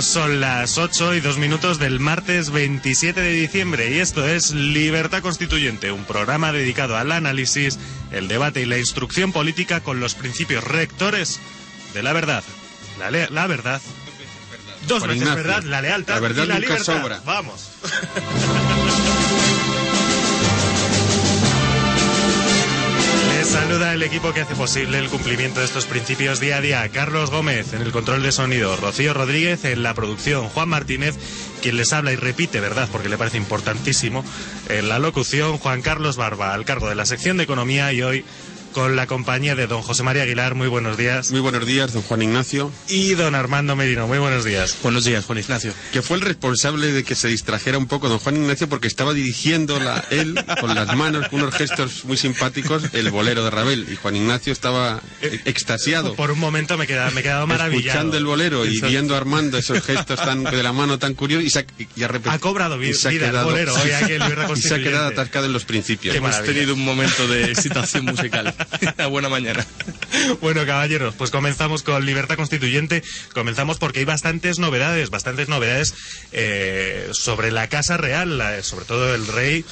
Son las 8 y 2 minutos del martes 27 de diciembre y esto es Libertad Constituyente, un programa dedicado al análisis, el debate y la instrucción política con los principios rectores de la verdad. La, verdad. Dos veces verdad, la lealtad la verdad y la libertad. sobra. Vamos. Les saluda el equipo que hace posible el cumplimiento de estos principios día a día. Carlos Gómez en el control de sonido, Rocío Rodríguez en la producción, Juan Martínez, quien les habla y repite, ¿verdad? Porque le parece importantísimo, en la locución, Juan Carlos Barba, al cargo de la sección de economía y hoy con la compañía de don José María Aguilar. Muy buenos días. Muy buenos días, don Juan Ignacio, Y don Armando Merino. Muy buenos días. Buenos días, Juan Ignacio. que fue el responsable de que se distrajera un poco don Juan Ignacio porque estaba dirigiendo la- él con las manos, con unos gestos muy simpáticos, el bolero de Ravel. Y Juan Ignacio estaba e- extasiado. Por un momento me he quedado, me he quedado maravillado. Escuchando el bolero y Eso- viendo a Armando esos gestos tan de la mano tan curiosos y, se ha, y ha repetido- Ha cobrado vi- y se ha vida el quedado- bolero hoy Libertad y se ha quedado atascado en los principios. Hemos tenido un momento de excitación musical. Buena mañana. Bueno, caballeros, pues comenzamos con Libertad Constituyente. Comenzamos porque hay bastantes novedades, bastantes novedades eh, sobre la Casa Real, sobre todo el rey.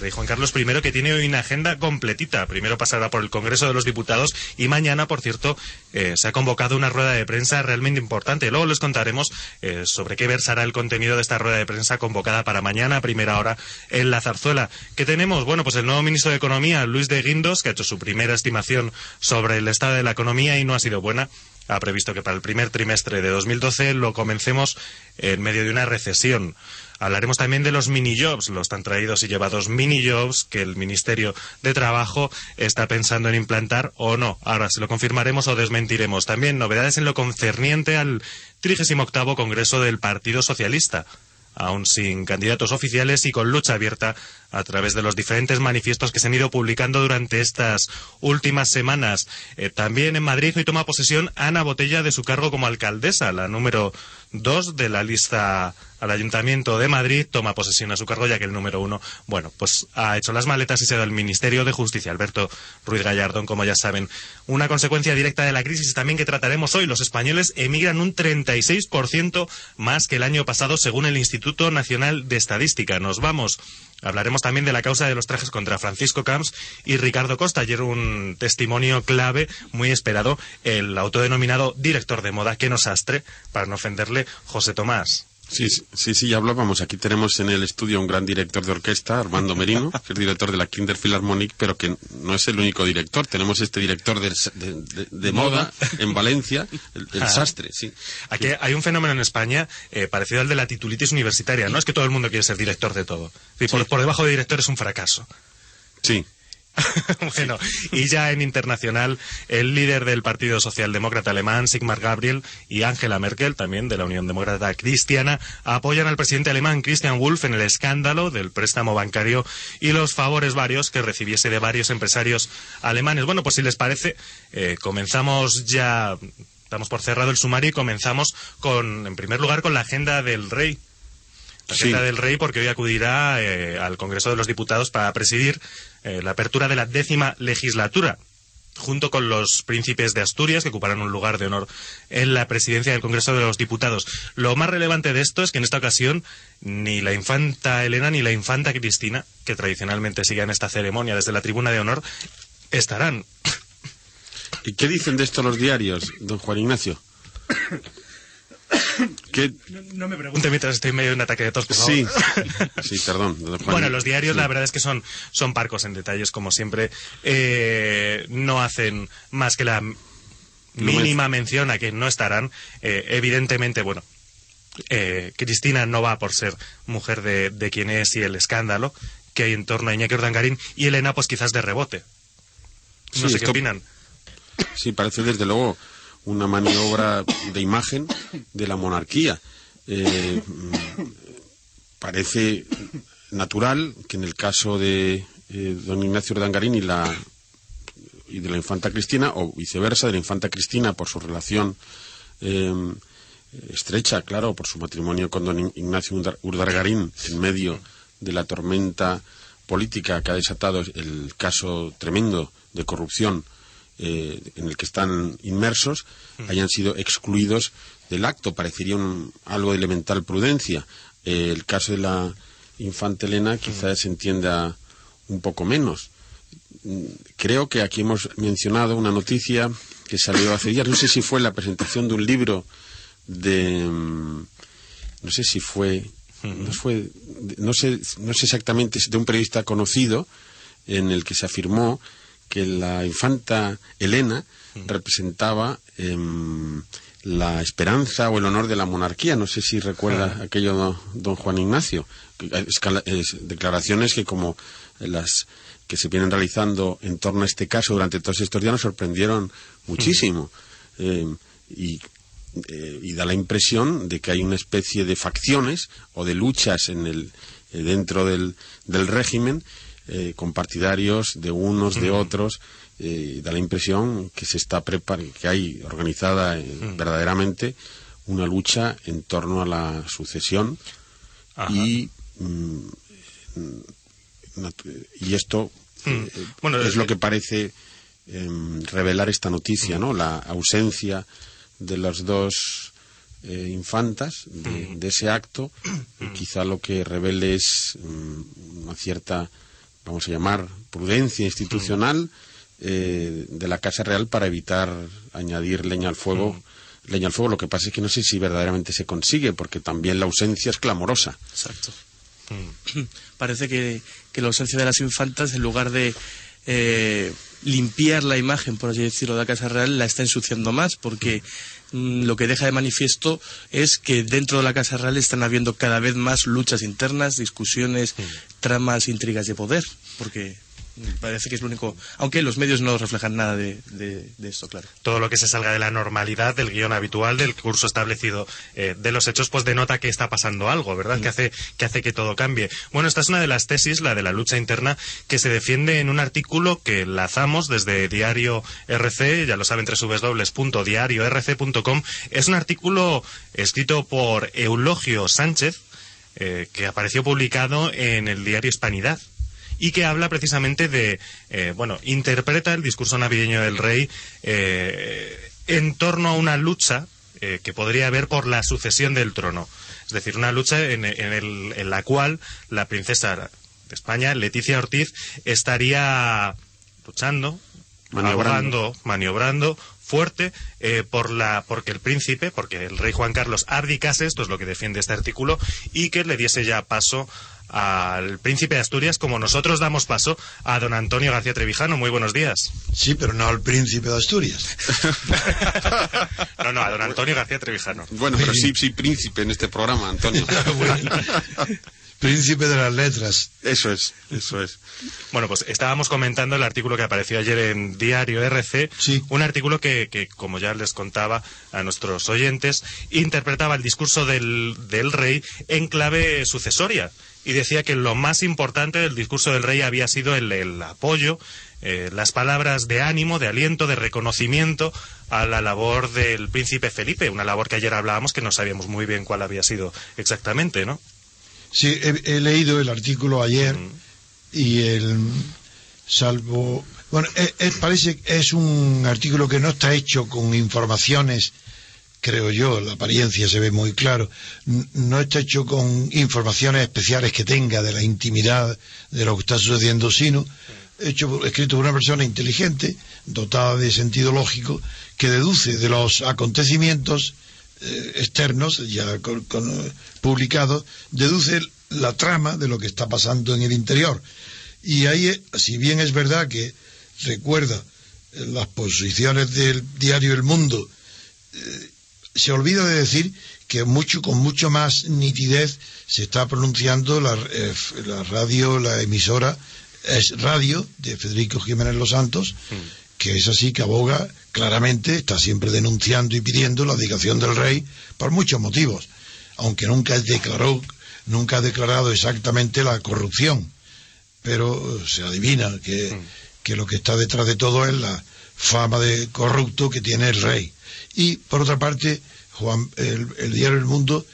Rey Juan Carlos I, que tiene hoy una agenda completita. Primero pasará por el Congreso de los Diputados y mañana, por cierto, eh, se ha convocado una rueda de prensa realmente importante. Luego les contaremos eh, sobre qué versará el contenido de esta rueda de prensa convocada para mañana a primera hora en la zarzuela. ¿Qué tenemos? Bueno, pues el nuevo ministro de Economía, Luis de Guindos, que ha hecho su primera estimación sobre el estado de la economía y no ha sido buena. Ha previsto que para el primer trimestre de 2012 lo comencemos en medio de una recesión. Hablaremos también de los mini-jobs, los tan traídos y llevados mini-jobs que el Ministerio de Trabajo está pensando en implantar o no. Ahora se lo confirmaremos o desmentiremos. También novedades en lo concerniente al 38 Congreso del Partido Socialista aún sin candidatos oficiales y con lucha abierta a través de los diferentes manifiestos que se han ido publicando durante estas últimas semanas. Eh, también en Madrid hoy toma posesión Ana Botella de su cargo como alcaldesa, la número dos de la lista al Ayuntamiento de Madrid, toma posesión a su cargo ya que el número uno, bueno, pues ha hecho las maletas y se ha al Ministerio de Justicia, Alberto Ruiz Gallardón, como ya saben. Una consecuencia directa de la crisis también que trataremos hoy, los españoles emigran un 36% más que el año pasado según el Instituto Nacional de Estadística. Nos vamos. Hablaremos también de la causa de los trajes contra Francisco Camps y Ricardo Costa. Ayer un testimonio clave, muy esperado, el autodenominado director de moda, que nos astre, para no ofenderle, José Tomás. Sí, sí, sí, ya hablábamos. Aquí tenemos en el estudio un gran director de orquesta, Armando Merino, que es director de la Kinder Philharmonic, pero que no es el único director. Tenemos este director de, de- de- de moda en Valencia, el, el Ah. sastre, sí. Aquí hay un fenómeno en España eh, parecido al de la titulitis universitaria. No es que todo el mundo quiere ser director de todo. Por, por debajo de director es un fracaso. Sí. bueno, y ya en internacional, el líder del Partido Socialdemócrata alemán, Sigmar Gabriel, y Angela Merkel, también de la Unión Demócrata Cristiana, apoyan al presidente alemán Christian Wolff en el escándalo del préstamo bancario y los favores varios que recibiese de varios empresarios alemanes. Bueno, pues si les parece, eh, comenzamos ya, estamos por cerrado el sumario y comenzamos con, en primer lugar, con la agenda del rey. tarjeta Sí. del rey porque hoy acudirá eh, al Congreso de los Diputados para presidir eh, la apertura de la décima legislatura junto con los príncipes de Asturias, que ocuparán un lugar de honor en la presidencia del Congreso de los Diputados. Lo más relevante de esto es que en esta ocasión ni la infanta Elena ni la infanta Cristina, que tradicionalmente siguen esta ceremonia desde la tribuna de honor, estarán. ¿Y qué dicen de esto los diarios, don Juan Ignacio? ¿Qué? No me pregunte mientras estoy en medio de un ataque de tos, por favor. Sí, sí, perdón. Bueno, los diarios sí. la verdad es que son, son parcos en detalles, como siempre. Eh, no hacen más que la mínima mención a que no estarán. Eh, evidentemente, bueno, eh, Cristina no va por ser mujer de, de quien es y el escándalo que hay en torno a Iñaki Urdangarín y Elena pues quizás de rebote. No Sí, sé qué opinan. Sí, parece desde luego una maniobra de imagen de la monarquía. Eh, parece natural que en el caso de eh, don Ignacio Urdangarín y, la, y de la infanta Cristina, o viceversa, de la infanta Cristina por su relación eh, estrecha, claro, por su matrimonio con don Ignacio Urdangarín en medio de la tormenta política que ha desatado el caso tremendo de corrupción eh, en el que están inmersos hayan sido excluidos del acto. Parecería un- algo de elemental prudencia. Eh, el caso de la infanta Elena quizás se entienda un poco menos. Mm, Creo que aquí hemos mencionado una noticia que salió hace días. No sé si fue la presentación de un libro de. mm, No sé si fue. No, fue, no, sé, no sé exactamente, de un periodista conocido en el que se afirmó que la infanta Elena representaba em, la esperanza o el honor de la monarquía. No sé si recuerda aquello don, don Juan Ignacio. Escala- es- declaraciones que como las que se vienen realizando en torno a este caso durante todos estos días nos sorprendieron muchísimo. Em, y eh, y da la impresión de que hay una especie de facciones o de luchas en el, eh, dentro del, del régimen eh, con partidarios de unos, de otros. eh, da la impresión que se está prepar que hay organizada eh, verdaderamente una lucha en torno a la sucesión Ajá. y mm, y esto eh, Bueno, es lo que parece em, revelar esta noticia, ¿no? La ausencia de las dos eh, infantas de, de ese acto, quizá lo que revele es mm, una cierta, vamos a llamar, prudencia institucional eh, de la Casa Real para evitar añadir leña al fuego. Leña al fuego, lo que pasa es que no sé si verdaderamente se consigue, porque también la ausencia es clamorosa. Exacto. Mm. Parece que, que la ausencia de las infantas, en lugar de eh, limpiar la imagen, por así decirlo, de la Casa Real, la está ensuciando más, porque mm, lo que deja de manifiesto es que dentro de la Casa Real están habiendo cada vez más luchas internas, discusiones, tramas, intrigas de poder, porque parece que es lo único. Aunque los medios no reflejan nada de esto, claro. todo lo que se salga de la normalidad, del guion habitual, del curso establecido eh, de los hechos, pues denota que está pasando algo, ¿verdad? Que, hace, que hace que todo cambie. Bueno, esta es una de las tesis, la de la lucha interna, que se defiende en un artículo que lanzamos desde Diario RC, ya lo saben, www.diariorc.com. Es un artículo escrito por Eulogio Sánchez, eh, que apareció publicado en el diario Hispanidad y que habla precisamente de, eh, bueno, interpreta el discurso navideño del rey eh, en torno a una lucha eh, que podría haber por la sucesión del trono. Es decir, una lucha en, en el- en la cual la princesa de España, Leticia Ortiz, estaría luchando, Maniobrando. maniobrando fuerte eh, por la porque el príncipe, porque el rey Juan Carlos abdicase, esto es lo que defiende este artículo, y que le diese ya paso al príncipe de Asturias, como nosotros damos paso a don Antonio García Trevijano. Muy buenos días. Sí, pero no al príncipe de Asturias. No, no, a don Antonio García Trevijano. Bueno, pero sí, sí, príncipe en este programa, Antonio. príncipe de las letras. Eso es, eso es. Bueno, pues estábamos comentando el artículo que apareció ayer en Diario RC, Sí. un artículo que, que, como ya les contaba a nuestros oyentes, interpretaba el discurso del, del rey en clave sucesoria y decía que lo más importante del discurso del rey había sido el, el apoyo, eh, las palabras de ánimo, de aliento, de reconocimiento a la labor del príncipe Felipe, una labor que ayer hablábamos que no sabíamos muy bien cuál había sido exactamente, ¿no? Sí, he, he leído el artículo ayer y el salvo bueno eh, eh, parece que es un artículo que no está hecho con informaciones creo yo la apariencia se ve muy claro no está hecho con informaciones especiales que tenga de la intimidad de lo que está sucediendo sino hecho escrito por una persona inteligente dotada de sentido lógico que deduce de los acontecimientos eh, externos ya eh, publicados deduce la trama de lo que está pasando en el interior. Y ahí eh, si bien es verdad que recuerda las posiciones del diario El Mundo se olvida de decir que mucho con mucho más nitidez se está pronunciando la, eh, la radio la emisora es radio de Federico Jiménez Los Santos que es así que aboga claramente, está siempre denunciando y pidiendo la dedicación del rey por muchos motivos, aunque nunca declaró, nunca ha declarado exactamente la corrupción, pero eh, se adivina que, que lo que está detrás de todo es la fama de corrupto que tiene el rey. Y por otra parte, Juan, el, el diario El Mundo,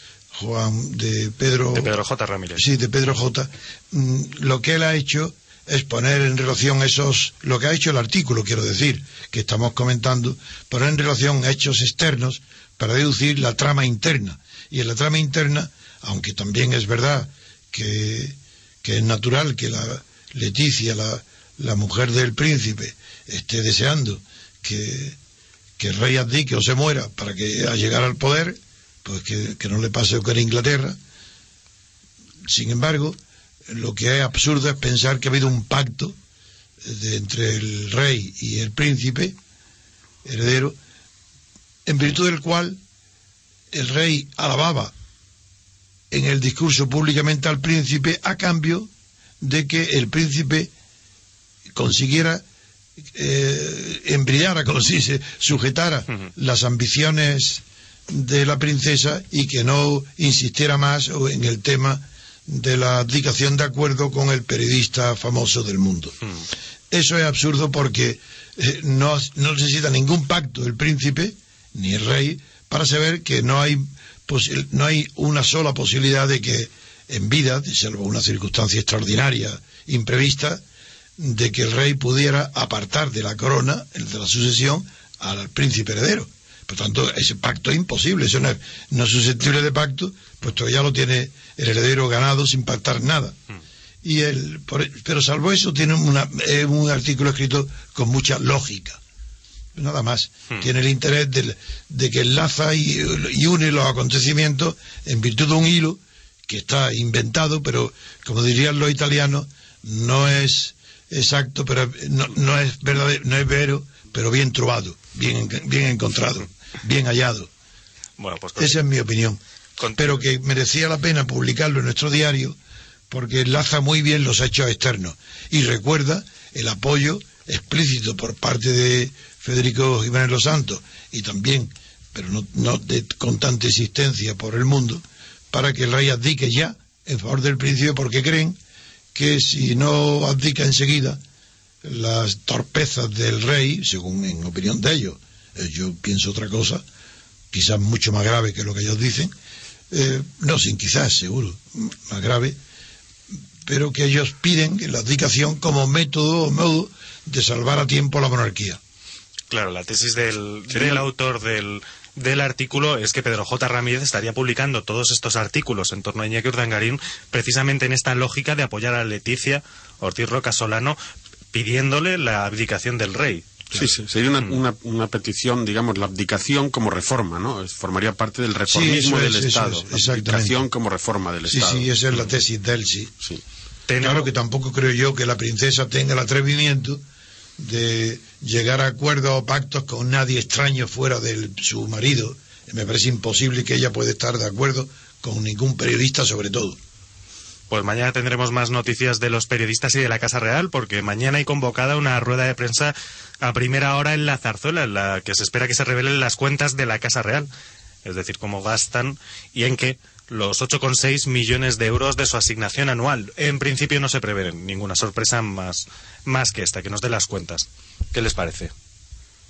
Juan de Pedro, De Pedro J. Ramírez. Sí, de Pedro J. Mm, Lo que él ha hecho es poner en relación esos, lo que ha hecho el artículo, quiero decir, que estamos comentando, poner en relación hechos externos para deducir la trama interna. Y en la trama interna, aunque también es verdad que, que es natural que la Leticia, la, la mujer del príncipe, esté deseando que, que el rey abdique o se muera para que al llegar al poder, pues que, que no le pase lo que en Inglaterra, sin embargo, lo que es absurdo es pensar que ha habido un pacto eh, entre el rey y el príncipe heredero, en virtud del cual el rey alababa en el discurso públicamente al príncipe a cambio de que el príncipe consiguiera eh, embrillara, como se dice, sujetara las ambiciones de la princesa y que no insistiera más en el tema de la abdicación de acuerdo con el periodista famoso del mundo. Eso es absurdo porque eh, no, no necesita ningún pacto el príncipe ni el rey para saber que no hay, no hay una sola posibilidad de que en vida, salvo una circunstancia extraordinaria, imprevista, de que el rey pudiera apartar de la corona, de la sucesión, al príncipe heredero. Por tanto, ese pacto es imposible, eso no es, no es susceptible de pacto, puesto que ya lo tiene el heredero ganado sin pactar nada. Y el, por- pero salvo eso, tiene una, es un artículo escrito con mucha lógica. Nada más. Tiene el interés de que enlaza y, y une los acontecimientos en virtud de un hilo que está inventado, pero como dirían los italianos, no es exacto, pero no, no es verdadero, no es vero, pero bien trovado, bien, en- bien encontrado, bien hallado. Bueno, pues Esa es mi opinión. Con- Pero que merecía la pena publicarlo en nuestro diario porque enlaza muy bien los hechos externos y recuerda el apoyo explícito por parte de Federico Jiménez Los Santos y también, pero no, no de- con tanta insistencia por el mundo, para que el rey abdique ya en favor del príncipe porque creen que si no abdica enseguida las torpezas del rey, según en opinión de ellos, eh, yo pienso otra cosa, quizás mucho más grave que lo que ellos dicen, eh, no sin quizás, seguro, más grave, pero que ellos piden la abdicación como método o modo de salvar a tiempo la monarquía. Claro, la tesis del, del autor del, del artículo es que Pedro J. Ramírez estaría publicando todos estos artículos en torno a Iñaki Urdangarín precisamente en esta lógica de apoyar a Leticia Ortiz Roca Solano pidiéndole la abdicación del rey. Sí, sí, sería una, una, una petición, digamos, la abdicación como reforma, ¿no? Es- Formaría parte del reformismo es, del eso Estado. es, abdicación como reforma del Sí, Estado. sí, esa es la tesis de él, sí. Sí. Claro que tampoco creo yo que la princesa tenga el atrevimiento de llegar a acuerdos o pactos con nadie extraño fuera de su marido. Me parece imposible que ella pueda estar de acuerdo con ningún periodista sobre todo. Pues mañana tendremos más noticias de los periodistas y de la Casa Real, porque mañana hay convocada una rueda de prensa a primera hora en la zarzuela, en la que se espera que se revelen las cuentas de la Casa Real, es decir, cómo gastan y en qué los 8,6 millones de euros de su asignación anual. En principio no se prevé ninguna sorpresa más, más que esta, que nos dé las cuentas. ¿Qué les parece?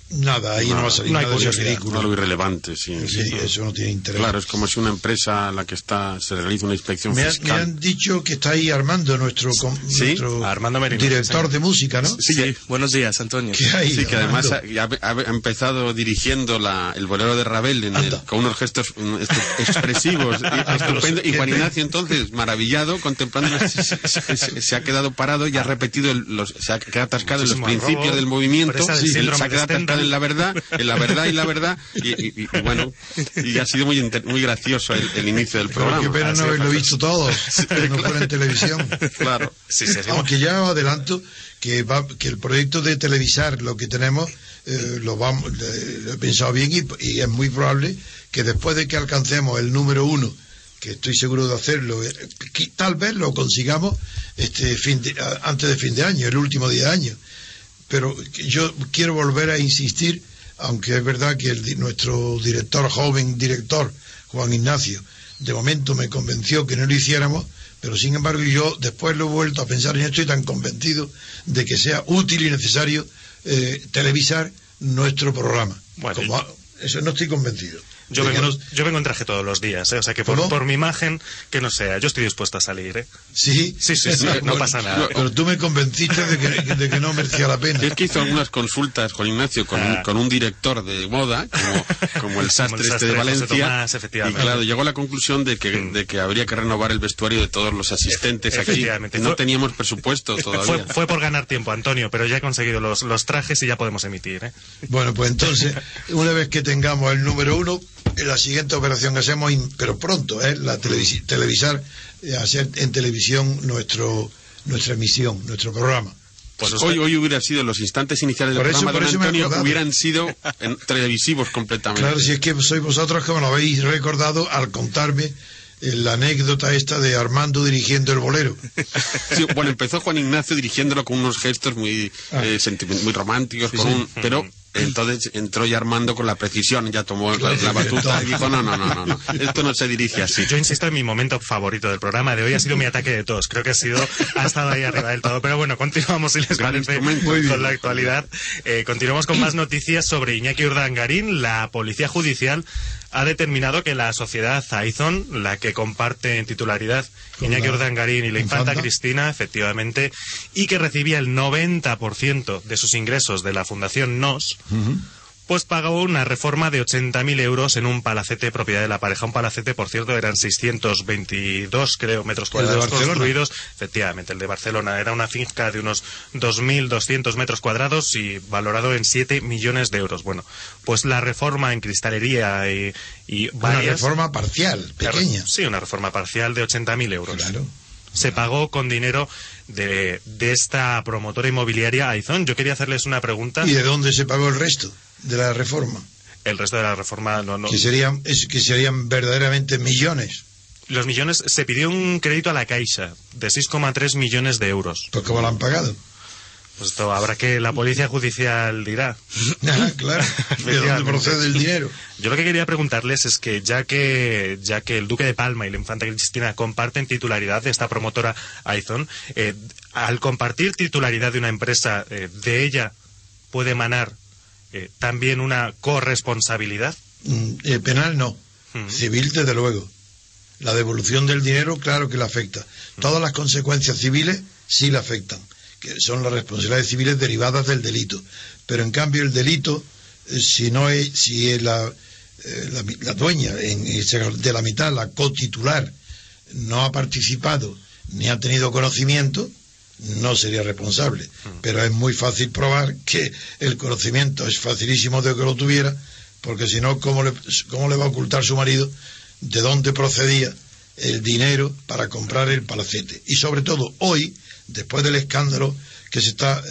Nada, ahí no, va a salir no hay nada curiosidad, ridículo. Lo irrelevante, sí. Sí, eso no tiene interés. Claro, es como si una empresa a la que está se realiza una inspección Me, han- me fiscal. han dicho que está ahí Armando, nuestro, Sí, nuestro Armando Merino, director sí, de música, ¿no? Sí, buenos días, Antonio. ¿Qué hay, Sí, que además ha, ha- ha empezado dirigiendo la, el bolero de Ravel en el- con unos gestos mm, estu- expresivos y, estupendo. Y Juan Ignacio entonces, maravillado, contemplando, se, se- se- se ha quedado parado y ha repetido, el- los, se ha quedado atascado en los principios arrobo, del movimiento, se ha quedado atascado En la verdad, en la verdad y la verdad, y, y- y- y bueno, y ha sido muy, inter- muy gracioso el, el inicio del Pero programa. qué pena no es, haberlo visto todos, que no fuera en televisión. Claro. Sí, sí, sí. Aunque ya os adelanto que, va, que el proyecto de televisar lo que tenemos eh, lo, vamos, le- lo he pensado bien y, y es muy probable que después de que alcancemos el número uno, que estoy seguro de hacerlo, eh, que tal vez lo consigamos este fin de- antes de fin de año, el último día de año. Pero yo quiero volver a insistir, aunque es verdad que el nuestro director, joven director, Juan Ignacio, de momento me convenció que no lo hiciéramos, pero sin embargo yo después lo he vuelto a pensar y no estoy tan convencido de que sea útil y necesario eh, televisar nuestro programa. Bueno, Como eso no estoy convencido. Yo vengo, yo vengo en traje todos los días, ¿eh? o sea que por, por mi imagen, que no sea, yo estoy dispuesto a salir. ¿eh? Sí, Sí, sí, sí, no pasa nada. Pero tú me convenciste de que, de que no merecía la pena. Es que hizo algunas consultas, Juan Ignacio, con, un, Ah. con un director de moda, como, como el sastre este de Valencia. Tomás, y claro, llegó a la conclusión de que, de que habría que renovar el vestuario de todos los asistentes aquí. Efectivamente. No teníamos presupuesto todavía. Fue, fue por ganar tiempo, Antonio, pero ya he conseguido los, los trajes y ya podemos emitir. ¿eh? Bueno, pues entonces, una vez que tengamos el número uno, la siguiente operación que hacemos, pero pronto, es la televisi- televisar, eh, hacer en televisión nuestro nuestra emisión, nuestro programa. Pues hoy, hoy hubiera sido los instantes iniciales del Por eso- programa, por don eso Antonio, hubieran sido en- televisivos completamente. Claro, si es que sois vosotros que me lo habéis recordado al contarme eh, la anécdota esta de Armando dirigiendo el bolero. Sí, bueno, empezó Juan Ignacio dirigiéndolo con unos gestos muy, Ah. eh, muy románticos, Sí, con sí. un- pero entonces entró ya Armando con la precisión, ya tomó la, la batuta y dijo, no, no, no, no, no, esto no se dirige así. Yo insisto en mi momento favorito del programa de hoy ha sido mi ataque de tos. Creo que ha sido, ha estado ahí arriba del todo. Pero bueno, continuamos si les Gran parece con la actualidad. Eh, continuamos con más noticias sobre Iñaki Urdangarín. La policía judicial ha determinado que la sociedad Aizon, la que comparte en titularidad Iñaki Urdangarín y la infanta, infanta. Cristina, efectivamente, y que recibía el 90% de sus ingresos de la Fundación NOS, pues pagó una reforma de 80.000 euros en un palacete propiedad de la pareja. Un palacete, por cierto, eran 622, creo, metros cuadrados construidos. Efectivamente, el de Barcelona era una finca de unos 2.200 metros cuadrados y valorado en 7 millones de euros. Bueno, pues la reforma en cristalería y, y Una reforma parcial, pequeña. Sí, una reforma parcial de 80.000 euros Claro. se pagó con dinero de, de esta promotora inmobiliaria Aizón. Yo quería hacerles una pregunta. ¿Y de dónde se pagó el resto de la reforma? El resto de la reforma no, no. Que serían, es, que serían verdaderamente millones. Los millones se pidió un crédito a la Caixa de 6,3 millones de euros. Pues ¿cómo lo han pagado? Pues esto habrá que la policía judicial dirá. Ah, claro. ¿De dónde procede el dinero? Yo lo que quería preguntarles es que ya que ya que el Duque de Palma y la Infanta Cristina comparten titularidad de esta promotora Aizon, eh, al compartir titularidad de una empresa, eh, de ella puede emanar eh, también una corresponsabilidad. Mm, penal no. Mm. Civil, desde luego. La devolución del dinero, claro que le afecta. Todas las consecuencias civiles sí le afectan, que son las responsabilidades civiles derivadas del delito. Pero en cambio el delito, eh, si no es, si es la, eh, la, la dueña en de la mitad, la cotitular, no ha participado ni ha tenido conocimiento, no sería responsable. Pero es muy fácil probar que el conocimiento es facilísimo de que lo tuviera, porque si no, ¿cómo le, ¿cómo le va a ocultar su marido de dónde procedía el dinero para comprar el palacete? Y sobre todo, hoy, después del escándalo que se, está,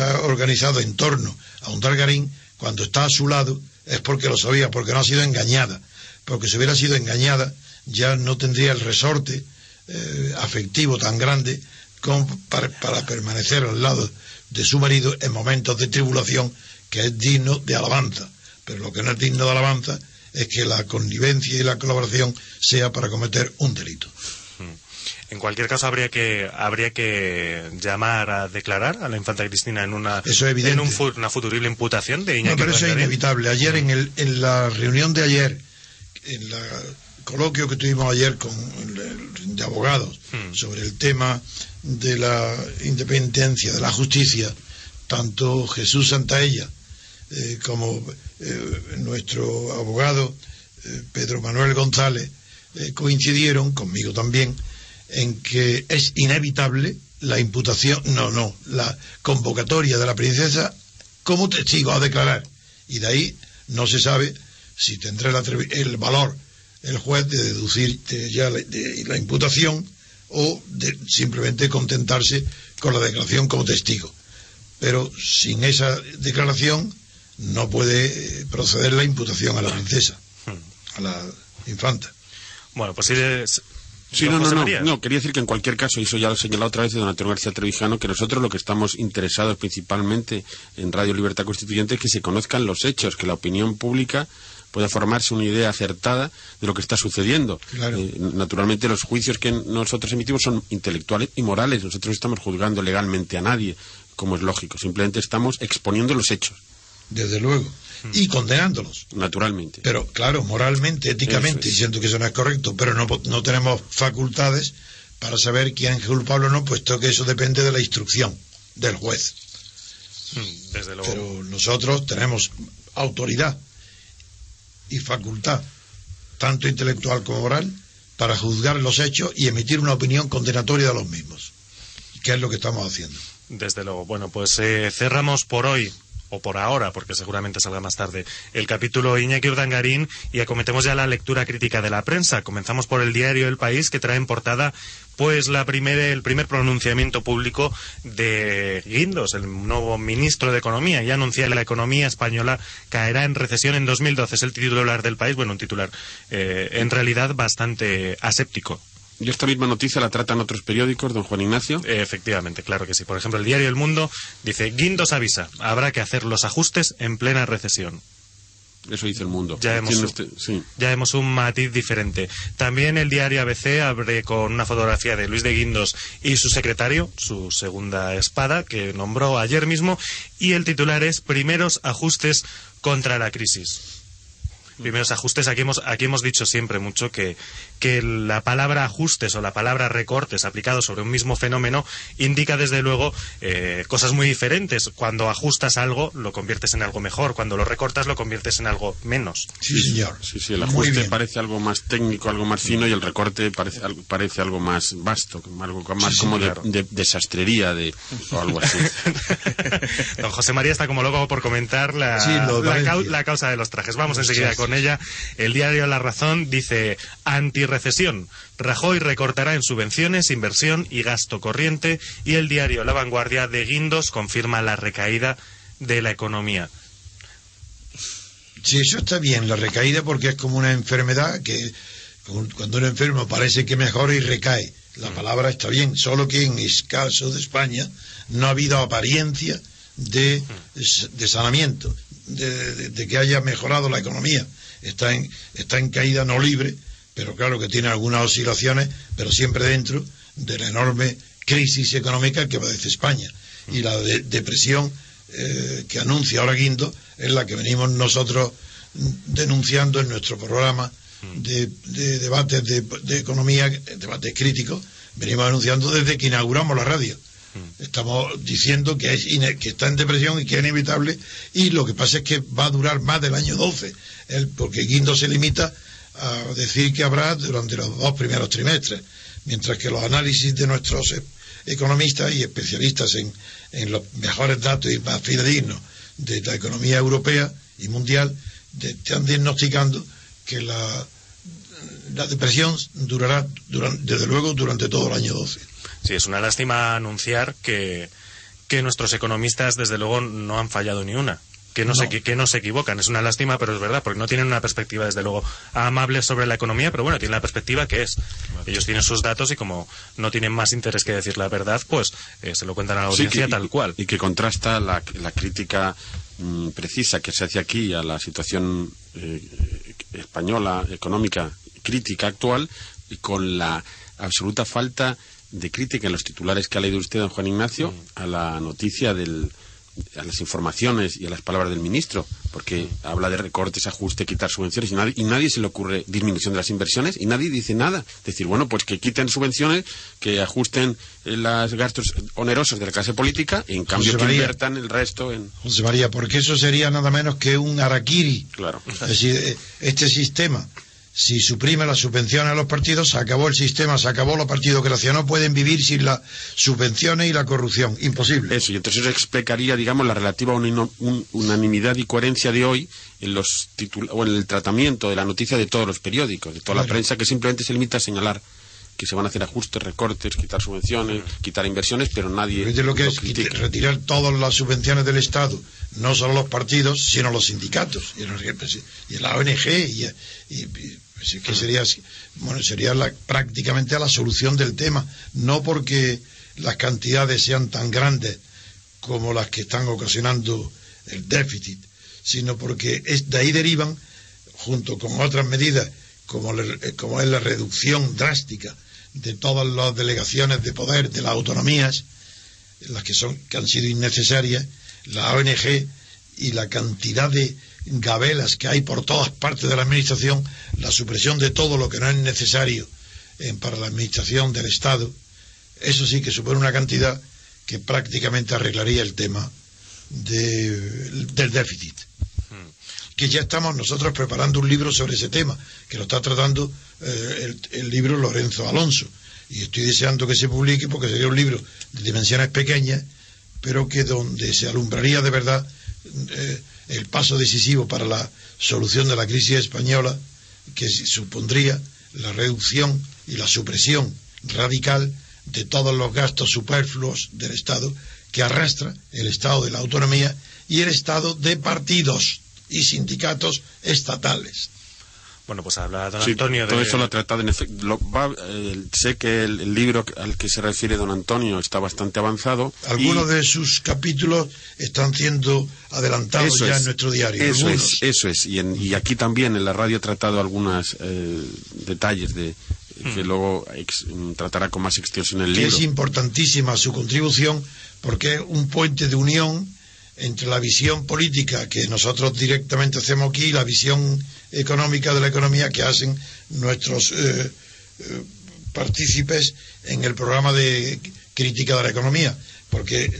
ha organizado en torno a un Dargarín, cuando está a su lado, es porque lo sabía, porque no ha sido engañada. Porque si hubiera sido engañada, ya no tendría el resorte eh, afectivo tan grande para, para permanecer al lado de su marido en momentos de tribulación que es digno de alabanza. Pero lo que no es digno de alabanza es que la connivencia y la colaboración sea para cometer un delito. En cualquier caso, habría que habría que llamar a declarar a la infanta Cristina en una, Eso es en un una futurible imputación de Iñaki No, pero eso es inevitable. Ayer en, el, en la reunión de ayer, en el coloquio que tuvimos ayer con el- de abogados Hmm. sobre el tema de la independencia, de la justicia, tanto Jesús Santaella eh, como eh, nuestro abogado eh, Pedro Manuel González eh, coincidieron conmigo también en que es inevitable la imputación, no, no, la convocatoria de la princesa como testigo a declarar. Y de ahí no se sabe si tendrá el, el valor el juez de deducir de ya la, de la imputación o de simplemente contentarse con la declaración como testigo. Pero sin esa declaración no puede eh, proceder la imputación a la princesa, a la infanta. Bueno, pues sí, Sí, no, no, no, no, quería decir que en cualquier caso, y eso ya lo he señalado otra vez de don Antonio García Trevijano, que nosotros lo que estamos interesados principalmente en Radio Libertad Constituyente es que se conozcan los hechos, que la opinión pública pueda formarse una idea acertada de lo que está sucediendo. Claro. Eh, naturalmente los juicios que nosotros emitimos son intelectuales y morales, nosotros no estamos juzgando legalmente a nadie, como es lógico, simplemente estamos exponiendo los hechos, Desde luego. Y condenándolos. naturalmente. Pero claro, moralmente, éticamente, es. diciendo que eso no es correcto, pero no, no tenemos facultades para saber quién es culpable o no, puesto que eso depende de la instrucción del juez. Mm, Desde luego. Pero nosotros tenemos autoridad y facultad, tanto intelectual como moral, para juzgar los hechos y emitir una opinión condenatoria de los mismos, que es lo que estamos haciendo. Desde luego. Bueno, pues eh, cerramos por hoy, o por ahora, porque seguramente salga más tarde, el capítulo Iñaki Urdangarín y acometemos ya la lectura crítica de la prensa. Comenzamos por el diario El País, que trae en portada pues la primera, el primer pronunciamiento público de Guindos, el nuevo ministro de Economía, y anuncia que la economía española caerá en recesión en 2012. Es el titular del país, bueno, un titular eh, en realidad bastante aséptico. Y esta misma noticia la tratan otros periódicos, don Juan Ignacio. Efectivamente, claro que sí. Por ejemplo, el diario El Mundo dice, Guindos avisa, habrá que hacer los ajustes en plena recesión. Eso dice el mundo. Sí. Ya vemos un matiz diferente. También el diario ABC abre con una fotografía de Luis de Guindos y su secretario, su segunda espada, que nombró ayer mismo, y el titular es Primeros ajustes contra la crisis. Primeros ajustes, aquí hemos, aquí hemos dicho siempre mucho que, que la palabra ajustes o la palabra recortes aplicados sobre un mismo fenómeno indica desde luego eh, cosas muy diferentes. Cuando ajustas algo lo conviertes en algo mejor, cuando lo recortas lo conviertes en algo menos. Sí, señor. Sí, sí, el ajuste parece algo más técnico, algo más fino y el recorte parece algo, parece algo más vasto, algo más Sí, como de- claro. de, desastrería de, o algo así. Don José María está como loco por comentar la, de la, la causa de los trajes. Vamos enseguida trajes. Con ella. El diario La Razón dice antirrecesión. Rajoy recortará en subvenciones, inversión y gasto corriente. Y el diario La Vanguardia de Guindos confirma la recaída de la economía. Sí, eso está bien, la recaída, porque es como una enfermedad que cuando un enfermo parece que mejora y recae. La palabra está bien, solo que en el caso de España no ha habido apariencia de, de sanamiento, de, de- de que haya mejorado la economía. Está en, está en caída no libre, pero claro que tiene algunas oscilaciones, pero siempre dentro de la enorme crisis económica que padece España. Y la de- depresión eh, que anuncia ahora Guindo es la que venimos nosotros mm, denunciando en nuestro programa de, de debates de, de economía, debates críticos, venimos anunciando desde que inauguramos la radio. Estamos diciendo que, está en depresión y que es inevitable y lo que pasa es que va a durar más del año 12, el- porque Guindo se limita a decir que habrá durante los dos primeros trimestres, mientras que los análisis de nuestros eh, economistas y especialistas en, los mejores datos y más fidedignos de la economía europea y mundial están diagnosticando que la, la depresión durará, duran- desde luego, durante todo el año 12. Sí, es una lástima anunciar que, que nuestros economistas, desde luego, no han fallado ni una. Que no, No. Se, que no se equivocan. Es una lástima, pero es verdad, porque no tienen una perspectiva, desde luego, amable sobre la economía, pero bueno, tienen la perspectiva que es. Ellos tienen sus datos y como no tienen más interés que decir la verdad, pues eh, se lo cuentan a la Sí, audiencia que- tal cual. Y que contrasta la, la crítica mm, precisa que se hace aquí a la situación eh, española, económica, crítica actual, y con la absoluta falta de crítica en los titulares que ha leído usted, don Juan Ignacio, a la noticia del, a las informaciones y a las palabras del ministro, porque habla de recortes, ajuste, quitar subvenciones y nadie, y nadie se le ocurre disminución de las inversiones y nadie dice nada. Decir, bueno, pues que quiten subvenciones, que ajusten eh, los gastos onerosos de la clase política y en cambio José que María. inviertan el resto en... José María, porque eso sería nada menos que un araquiri. Claro. Es decir, eh, este sistema, si suprime las subvenciones a los partidos, se acabó el sistema, se acabó los partidos que no pueden vivir sin las subvenciones y la corrupción. Imposible. Eso, y entonces eso explicaría, digamos, la relativa un- unanimidad y coherencia de hoy en los o en el tratamiento de la noticia de todos los periódicos, de toda la prensa, que simplemente se limita a señalar que se van a hacer ajustes, recortes, quitar subvenciones, quitar inversiones, pero nadie lo que lo es critica. retirar todas las subvenciones del Estado, no solo los partidos, sino los sindicatos, y, los- y la ONG, y, y- pues, que sería, bueno, sería prácticamente la solución del tema, no porque las cantidades sean tan grandes como las que están ocasionando el déficit, sino porque es, de ahí derivan, junto con otras medidas, como, eh, como es la reducción drástica de todas las delegaciones de poder de las autonomías, las que son que han sido innecesarias, la ONG y la cantidad de gabelas que hay por todas partes de la administración, la supresión de todo lo que no es necesario para la administración del Estado, eso sí que supone una cantidad que prácticamente arreglaría el tema de- del déficit. Que ya estamos nosotros preparando un libro sobre ese tema, que lo está tratando eh, el, el libro Lorenzo Alonso. Y estoy deseando que se publique porque sería un libro de dimensiones pequeñas, pero que donde se alumbraría de verdad eh, el paso decisivo para la solución de la crisis española, que supondría la reducción y la supresión radical de todos los gastos superfluos del Estado que arrastra el Estado de la autonomía y el Estado de partidos y sindicatos estatales. Bueno, pues habla don Sí, Antonio todo de... eso lo ha tratado en efecto. lo va- eh, sé que el, el libro al que se refiere don Antonio está bastante avanzado. Algunos y de sus capítulos están siendo adelantados eso ya es, en nuestro diario. Eso algunos. es, eso es. Y, en- y aquí también en la radio ha tratado algunos detalles de que luego ex- tratará con más extensión en el que libro. es importantísima su contribución porque es un puente de unión entre la visión política que nosotros directamente hacemos aquí y la visión económica de la economía que hacen nuestros eh, eh, partícipes en el programa de crítica de la economía. Porque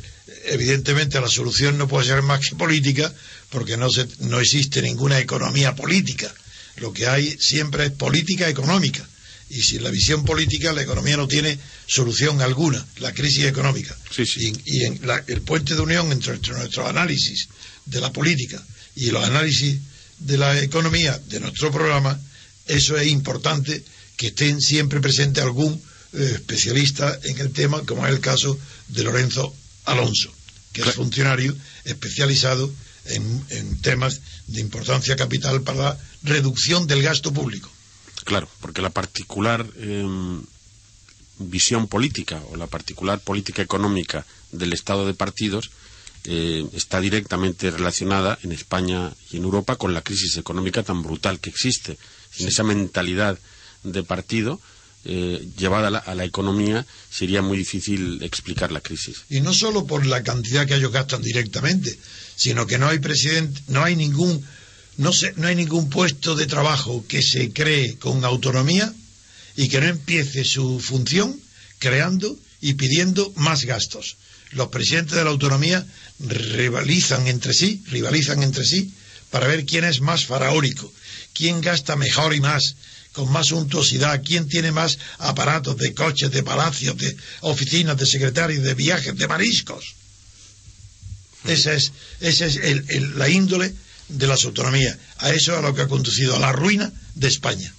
evidentemente la solución no puede ser más que política porque no, se, no existe ninguna economía política. Lo que hay siempre es política económica. Y sin la visión política, la economía no tiene solución alguna, la crisis económica. Sí, sí. Y, y en la- el puente de unión entre, entre nuestros análisis de la política y los análisis de la economía de nuestro programa, eso es importante que estén siempre presente algún eh, especialista en el tema, como es el caso de Lorenzo Alonso, que es funcionario especializado en, en temas de importancia capital para la reducción del gasto público. Claro, porque la particular em, visión política o la particular política económica del Estado de partidos eh, está directamente relacionada en España y en Europa con la crisis económica tan brutal que existe. Sin esa mentalidad de partido eh, llevada a la, a la economía sería muy difícil explicar la crisis. y no solo por la cantidad que ellos gastan directamente, sino que no hay presidente, no hay ningún no se, no hay ningún puesto de trabajo que se cree con autonomía y que no empiece su función creando y pidiendo más gastos. Los presidentes de la autonomía rivalizan entre sí, rivalizan entre sí para ver quién es más faraónico, quién gasta mejor y más, con más suntuosidad, quién tiene más aparatos de coches, de palacios, de oficinas, de secretarios, de viajes, de mariscos. Esa es, esa es el- el- la índole de las autonomías. A eso es a lo que ha conducido a la ruina de España.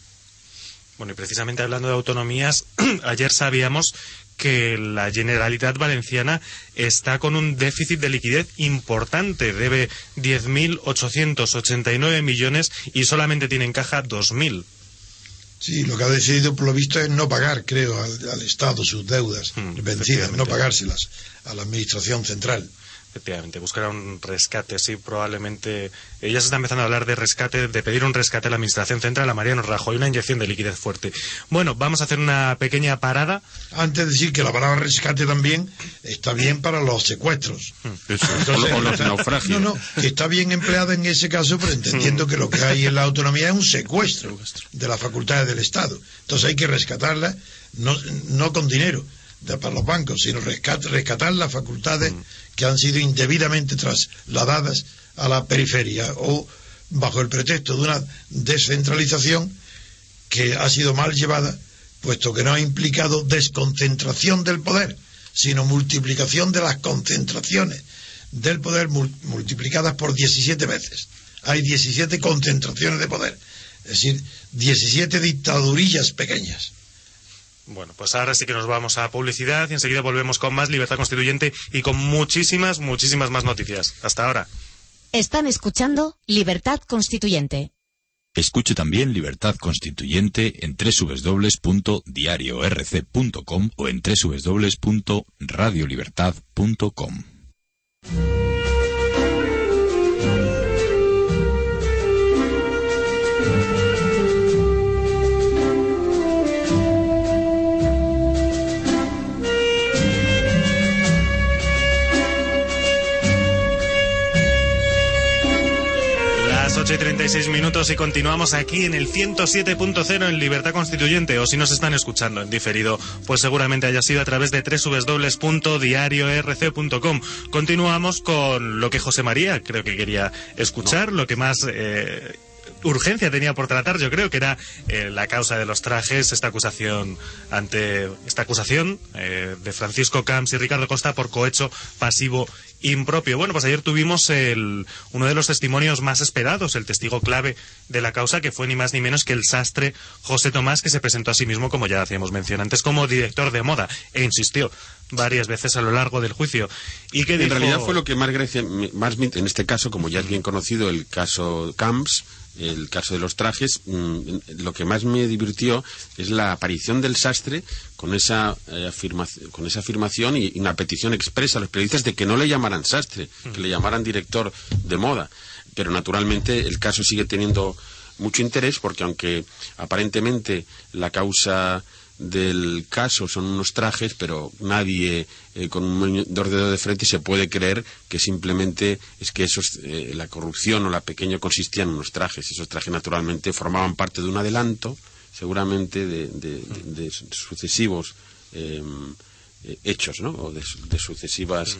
Bueno, y precisamente hablando de autonomías, ayer sabíamos que la Generalitat Valenciana está con un déficit de liquidez importante, debe 10.889 millones y solamente tiene en caja 2.000. Sí, lo que ha decidido por lo visto es no pagar, creo, al, al Estado sus deudas Mm, vencidas, no pagárselas a la Administración Central. Efectivamente, buscará un rescate, sí, probablemente. Ella se está empezando a hablar de rescate, de pedir un rescate a la Administración Central, a Mariano Rajoy, una inyección de liquidez fuerte. Bueno, vamos a hacer una pequeña parada. Antes de decir que la palabra rescate también está bien para los secuestros. Eso, o, o los naufragios. No, no, que está bien empleada en ese caso, pero entendiendo que lo que hay en la autonomía es un secuestro de las facultades del Estado. Entonces hay que rescatarla, no, no con dinero de, para los bancos, sino rescat, rescatar las facultades que han sido indebidamente trasladadas a la periferia o bajo el pretexto de una descentralización que ha sido mal llevada, puesto que no ha implicado desconcentración del poder, sino multiplicación de las concentraciones del poder mul- multiplicadas por 17 veces. Hay 17 concentraciones de poder, es decir, 17 dictadurillas pequeñas. Bueno, pues ahora sí que nos vamos a publicidad y enseguida volvemos con más libertad constituyente y con muchísimas, muchísimas más noticias. Hasta ahora. Están escuchando Libertad Constituyente. Escuche también Libertad Constituyente en www.diariorc.com o en www.radiolibertad.com. 8 y 36 minutos y continuamos aquí en el 107.0 en Libertad Constituyente o si nos están escuchando en diferido, pues seguramente haya sido a través de www.diariorc.com. Continuamos con lo que José María creo que quería escuchar, lo que más... eh, urgencia tenía por tratar, yo creo que era eh, la causa de los trajes, esta acusación ante esta acusación eh, de Francisco Camps y Ricardo Costa por cohecho pasivo impropio. Bueno, pues ayer tuvimos el, uno de los testimonios más esperados, el testigo clave de la causa, que fue ni más ni menos que el sastre José Tomás, que se presentó a sí mismo, como ya hacíamos mención antes, como director de moda e insistió varias veces a lo largo del juicio. Y que En dijo- realidad fue lo que más, gracia- más en este caso, como ya es bien conocido el caso Camps, el caso de los trajes, mm, lo que más me divirtió es la aparición del sastre con esa, eh, afirmaci- con esa afirmación y, y una petición expresa a los periodistas de que no le llamaran sastre, que le llamaran director de moda. Pero naturalmente el caso sigue teniendo mucho interés porque aunque aparentemente la causa del caso son unos trajes, pero nadie eh, con un monitor de dedo de frente se puede creer que simplemente es que esos, eh, la corrupción o la pequeña consistía en unos trajes. Esos trajes naturalmente formaban parte de un adelanto, seguramente de, de- de- de sucesivos eh, eh, hechos, ¿no? O de, su- de sucesivas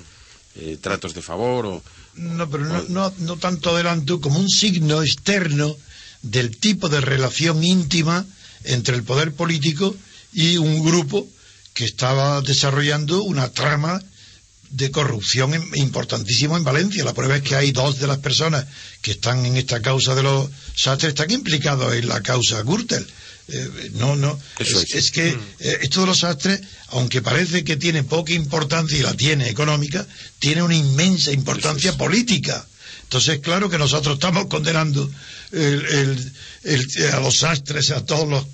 tratos de favor o No, pero no, no, no tanto adelanto como un signo externo del tipo de relación íntima entre el poder político y un grupo que estaba desarrollando una trama de corrupción im- importantísimo en Valencia. La prueba es que hay dos de las personas que están en esta causa de los sastres están implicados en la causa Gürtel. Eh, no, no. Eso es, es. es que eh, esto de los sastres, aunque parece que tiene poca importancia y la tiene económica, tiene una inmensa importancia política. Entonces, claro que nosotros estamos condenando el- el- el- a los sastres, a todos los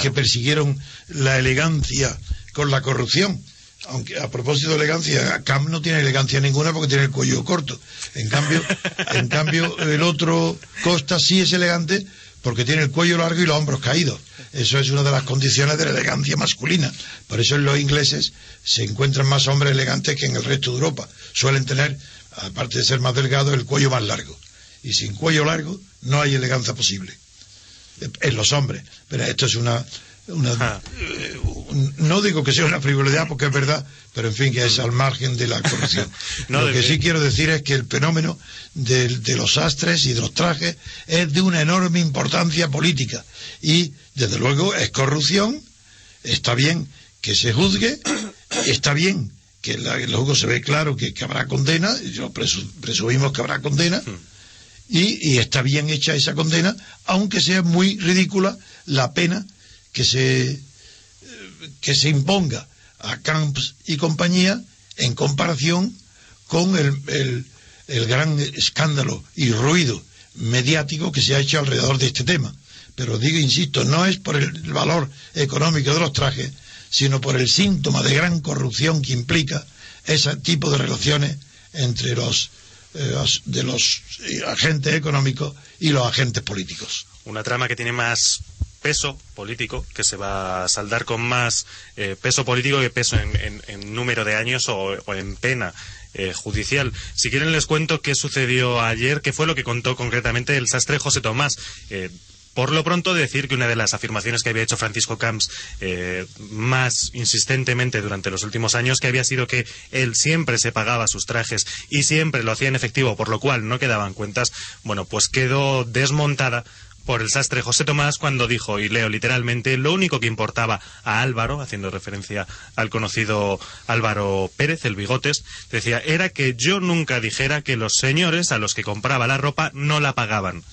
que persiguieron la elegancia con la corrupción. Aunque a propósito de elegancia, Cam no tiene elegancia ninguna porque tiene el cuello corto. En cambio, en cambio el otro Costa sí es elegante porque tiene el cuello largo y los hombros caídos. Eso es una de las condiciones de la elegancia masculina. Por eso en los ingleses se encuentran más hombres elegantes que en el resto de Europa. Suelen tener, aparte de ser más delgados, el cuello más largo. Y sin cuello largo no hay elegancia posible en los hombres. Pero esto es una, una Ah. eh, no digo que sea una frivolidad porque es verdad, pero en fin que es al margen de la corrupción. No, Lo de que sí quiero decir es que el fenómeno del- de, los astres y de los trajes es de una enorme importancia política y desde luego es corrupción. Está bien que se juzgue, está bien que la- luego se ve claro que, que habrá condena, y yo presu- presumimos que habrá condena, y, está bien hecha esa condena, aunque sea muy ridícula la pena que se, eh, que se imponga a Camps y compañía en comparación con el, el- el gran escándalo y ruido mediático que se ha hecho alrededor de este tema. Pero digo, insisto, no es por el valor económico de los trajes, sino por el síntoma de gran corrupción que implica ese tipo de relaciones entre los de los eh, agentes económicos y los agentes políticos. Una trama que tiene más peso político, que se va a saldar con más eh, peso político que peso en, número de años o, en pena eh, judicial. Si quieren les cuento qué sucedió ayer, qué fue lo que contó concretamente el sastre José Tomás. Eh, por lo pronto decir que una de las afirmaciones que había hecho Francisco Camps eh, más insistentemente durante los últimos años que había sido que él siempre se pagaba sus trajes y siempre lo hacía en efectivo, por lo cual no quedaban cuentas, bueno, pues quedó desmontada por el sastre José Tomás cuando dijo, y leo literalmente, lo único que importaba a Álvaro, haciendo referencia al conocido Álvaro Pérez, el Bigotes, decía, era que yo nunca dijera que los señores a los que compraba la ropa no la pagaban.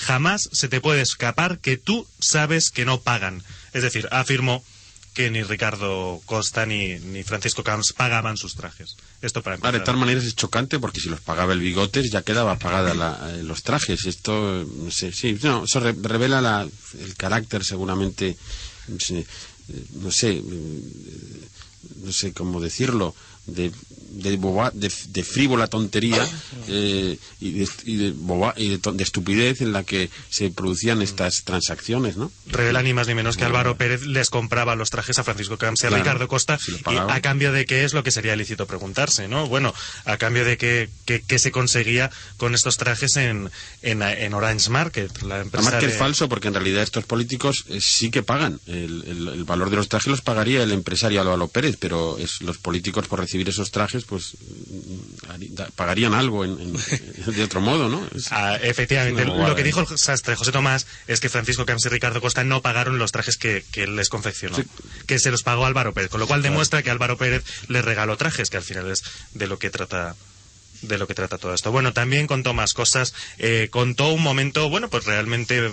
Jamás se te puede escapar que tú sabes que no pagan. Es decir, afirmó que ni Ricardo Costa ni, ni Francisco Camps pagaban sus trajes. Esto para empezar. de tal manera es chocante porque si los pagaba el bigotes ya quedaba pagada la- eh, los trajes. Esto, no sé, sí, no, eso re- revela la- el carácter seguramente, no sé, eh, no sé, no sé cómo decirlo, de, de, boba- de, de frívola tontería eh, y, de, y de boba- y de estupidez en la que se producían estas transacciones, ¿no? revela ni más ni menos que Álvaro Pérez les compraba los trajes a Francisco Camps y a Claro, Ricardo Costa si y a cambio de qué es lo que sería lícito preguntarse, ¿no? Bueno, a cambio de qué qué- qué se conseguía con estos trajes en, en, en Orange Market, la empresa Además que es falso porque en realidad estos políticos eh, sí que pagan. El, el- el valor de los trajes los pagaría el empresario Álvaro Pérez, pero es, los políticos por recibir esos trajes pues pagarían algo en- en- de otro modo, ¿no? Es- Ah, efectivamente, lo que dijo el sastre José Tomás es que Francisco Camps y Ricardo Costa no pagaron los trajes que, les confeccionó, Sí. que se los pagó Álvaro Pérez, con lo cual demuestra que Álvaro Pérez les regaló trajes, que al final es de lo que trata de lo que trata todo esto. Bueno, también contó más cosas, eh, contó un momento, bueno, pues realmente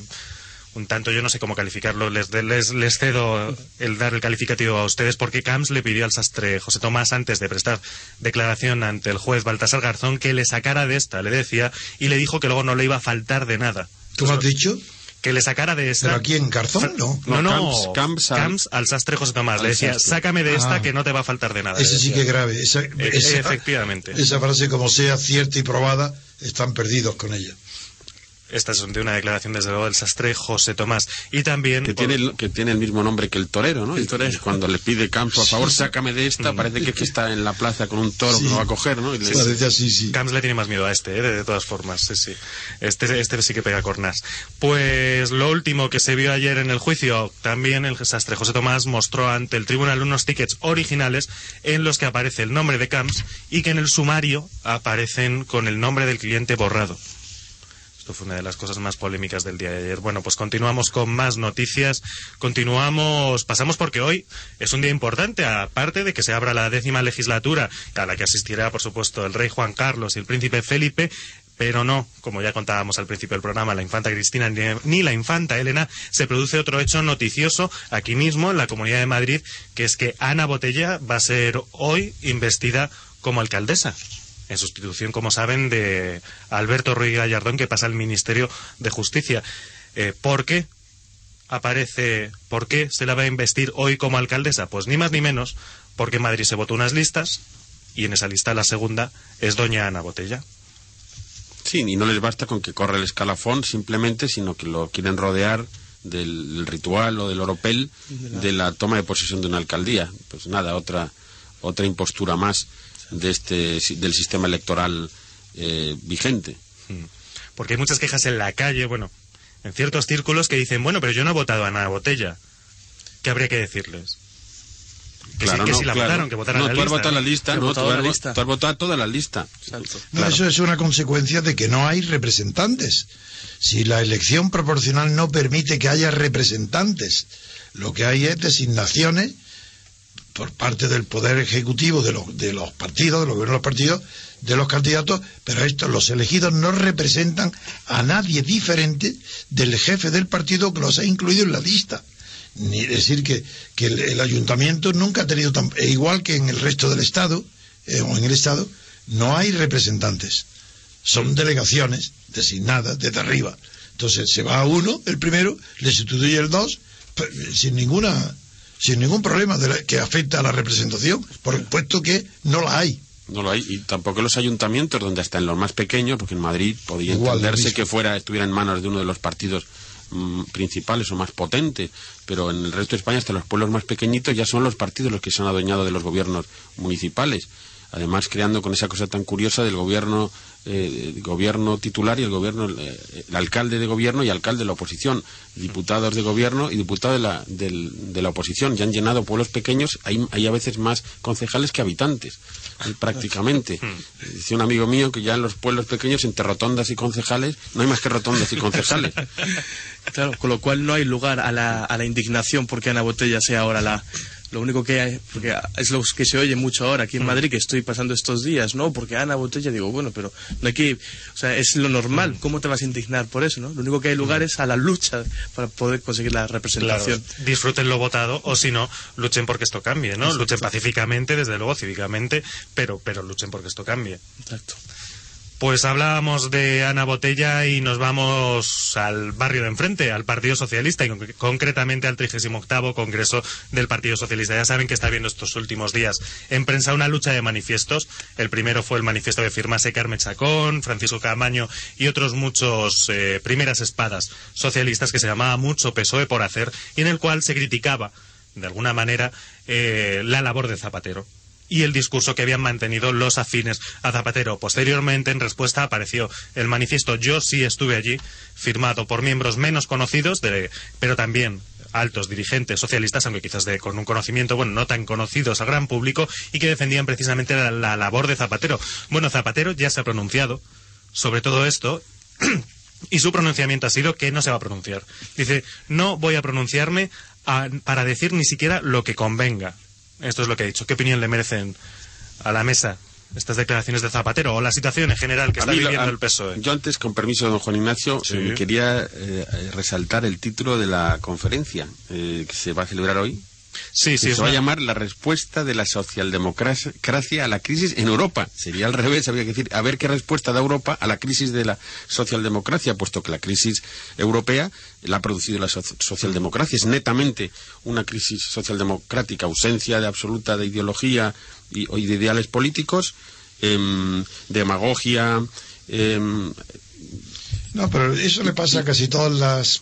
un tanto, yo no sé cómo calificarlo, les, les, les cedo el dar el calificativo a ustedes, porque Camps le pidió al sastre José Tomás, antes de prestar declaración ante el juez Baltasar Garzón, que le sacara de esta, le decía, y le dijo que luego no le iba a faltar de nada. ¿Cómo has dicho? Que le sacara de esta. ¿Pero aquí en Garzón? No. No, no, Camps- Camps al- al sastre José Tomás. al Le decía, sastre. sácame de esta Ah. que no te va a faltar de nada. Ese sí que es grave. Esa, E- esa- efectivamente. Esa frase, como sea cierta y probada, están perdidos con ella. Esta es de una declaración, desde luego, del sastre José Tomás. Y también... que tiene, el- que tiene el mismo nombre que el torero, ¿no? El Y- torero. cuando le pide Camps, por favor, sácame de esta, parece que, es que está en la plaza con un toro Sí. que lo va a coger, ¿no? Y le- Parece así, sí. Camps le tiene más miedo a este, ¿eh? de, de todas formas, sí, sí. Este, este sí que pega cornas. Pues lo último que se vio ayer en el juicio, también el sastre José Tomás mostró ante el tribunal unos tickets originales en los que aparece el nombre de Camps y que en el sumario aparecen con el nombre del cliente borrado. Esto fue una de las cosas más polémicas del día de ayer. Bueno, pues continuamos con más noticias. Continuamos, pasamos porque hoy es un día importante, aparte de que se abra la décima legislatura, a la que asistirá, por supuesto, el rey Juan Carlos y el príncipe Felipe. Pero no, como ya contábamos al principio del programa, la infanta Cristina ni, la infanta Elena, se produce otro hecho noticioso aquí mismo, en la Comunidad de Madrid, que es que Ana Botella va a ser hoy investida como alcaldesa en sustitución, como saben, de Alberto Ruiz Gallardón, que pasa al Ministerio de Justicia. Eh, ¿Por qué aparece, por qué se la va a investir hoy como alcaldesa? Pues ni más ni menos, porque en Madrid se votó unas listas y en esa lista la segunda es doña Ana Botella. Sí, y no les basta con que corra el escalafón simplemente, sino que lo quieren rodear del, del ritual o del oropel de la toma de posesión de una alcaldía. Pues nada, otra otra impostura más de este si- del sistema electoral eh, vigente. Porque hay muchas quejas en la calle, bueno, en ciertos círculos que dicen, bueno, pero yo no he votado a Ana Botella. ¿Qué habría que decirles? Que, sí, que no, si la claro. votaron, que votaran no, la tú has lista. votado la lista, no, tú votado has, la lista. tú has votado toda la lista. Exacto. No, Claro. Eso es una consecuencia de que no hay representantes. Si la elección proporcional no permite que haya representantes, lo que hay es designaciones por parte del Poder Ejecutivo de los, de los partidos, de los gobiernos de los partidos, de los candidatos, pero estos, los elegidos, no representan a nadie diferente del jefe del partido que los ha incluido en la lista. Ni decir que, que el, ayuntamiento nunca ha tenido tan, e igual que en el resto del Estado, eh, o en el Estado, no hay representantes. Son delegaciones designadas desde arriba. Entonces se va a uno, el primero, le sustituye el dos, pe- sin ninguna sin ningún problema de la- que afecta a la representación, por puesto que no la hay. No lo hay. Y tampoco en los ayuntamientos, donde hasta en los más pequeños, porque en Madrid podía Igual, entenderse que fuera, estuviera en manos de uno de los partidos mm, principales o más potentes, pero en el resto de España, hasta los pueblos más pequeñitos, ya son los partidos los que se han adueñado de los gobiernos municipales. Además, creando con esa cosa tan curiosa del gobierno, eh, gobierno titular y el gobierno, eh, el alcalde de gobierno y alcalde de la oposición, diputados de gobierno y diputados de la, del- de la oposición. Ya han llenado pueblos pequeños, hay, hay a veces más concejales que habitantes, eh, prácticamente. Dice un amigo mío que ya en los pueblos pequeños, entre rotondas y concejales, no hay más que rotondas y concejales. Claro, con lo cual no hay lugar a la, a la indignación porque Ana Botella sea ahora la... Lo único que hay, porque es lo que se oye mucho ahora aquí en Madrid, que estoy pasando estos días, ¿no? Porque Ana Botella, digo, bueno, pero no hay que... O sea, es lo normal, ¿cómo te vas a indignar por eso, no? Lo único que hay lugar es a la lucha para poder conseguir la Claro, representación. disfruten lo votado o si no, luchen porque esto cambie, ¿no? Luchen pacíficamente, desde luego, cívicamente, pero, pero luchen porque esto cambie. Exacto. Pues hablábamos de Ana Botella y nos vamos al barrio de enfrente, al Partido Socialista y con- concretamente al 38 Congreso del Partido Socialista. Ya saben que está habiendo estos últimos días en prensa una lucha de manifiestos. El primero fue el manifiesto que firmase Carmen Chacón, Francisco Camaño y otros muchos eh, primeras espadas socialistas que se llamaba Mucho PSOE por hacer y en el cual se criticaba, de alguna manera, eh, la labor de Zapatero y el discurso que habían mantenido los afines a Zapatero. Posteriormente, en respuesta, apareció el manifiesto Yo sí estuve allí, firmado por miembros menos conocidos, pero también altos dirigentes socialistas, aunque quizás de, con un conocimiento, bueno, no tan conocidos al gran público, y que defendían precisamente la, la labor de Zapatero. Bueno, Zapatero ya se ha pronunciado sobre todo esto, y su pronunciamiento ha sido que no se va a pronunciar. Dice, no voy a pronunciarme para decir ni siquiera lo que convenga. Esto es lo que ha dicho. ¿Qué opinión le merecen a la mesa estas declaraciones de Zapatero o la situación en general que A está mí viviendo a- el PSOE? Yo antes, con permiso de don Juan Ignacio, Sí. eh, quería eh, resaltar el título de la conferencia eh, que se va a celebrar hoy. Sí, que sí, se va a llamar la respuesta de la socialdemocracia a la crisis en Europa. Sería al revés, habría que decir, a ver qué respuesta da Europa a la crisis de la socialdemocracia, puesto que la crisis europea la ha producido la so- socialdemocracia. Es netamente una crisis socialdemocrática, ausencia de absoluta de ideología y, de ideales políticos, em, demagogia, em, No, pero eso le pasa a casi todas las,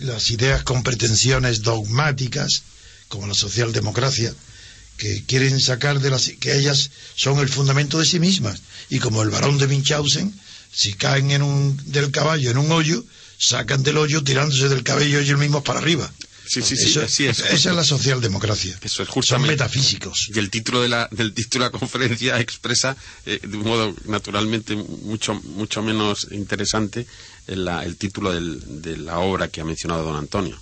las ideas con pretensiones dogmáticas, como la socialdemocracia, que quieren sacar de las que ellas son el fundamento de sí mismas. Y como el varón de Munchausen, si caen en un, del caballo en un hoyo, sacan del hoyo tirándose del cabello ellos mismos para arriba. Sí, sí, sí, Eso- así es. Esa es la socialdemocracia. Eso es Son justamente. metafísicos. Y el título de la, del título de la conferencia expresa eh, de un modo naturalmente mucho, mucho menos interesante el, la- el título del- de la obra que ha mencionado don Antonio.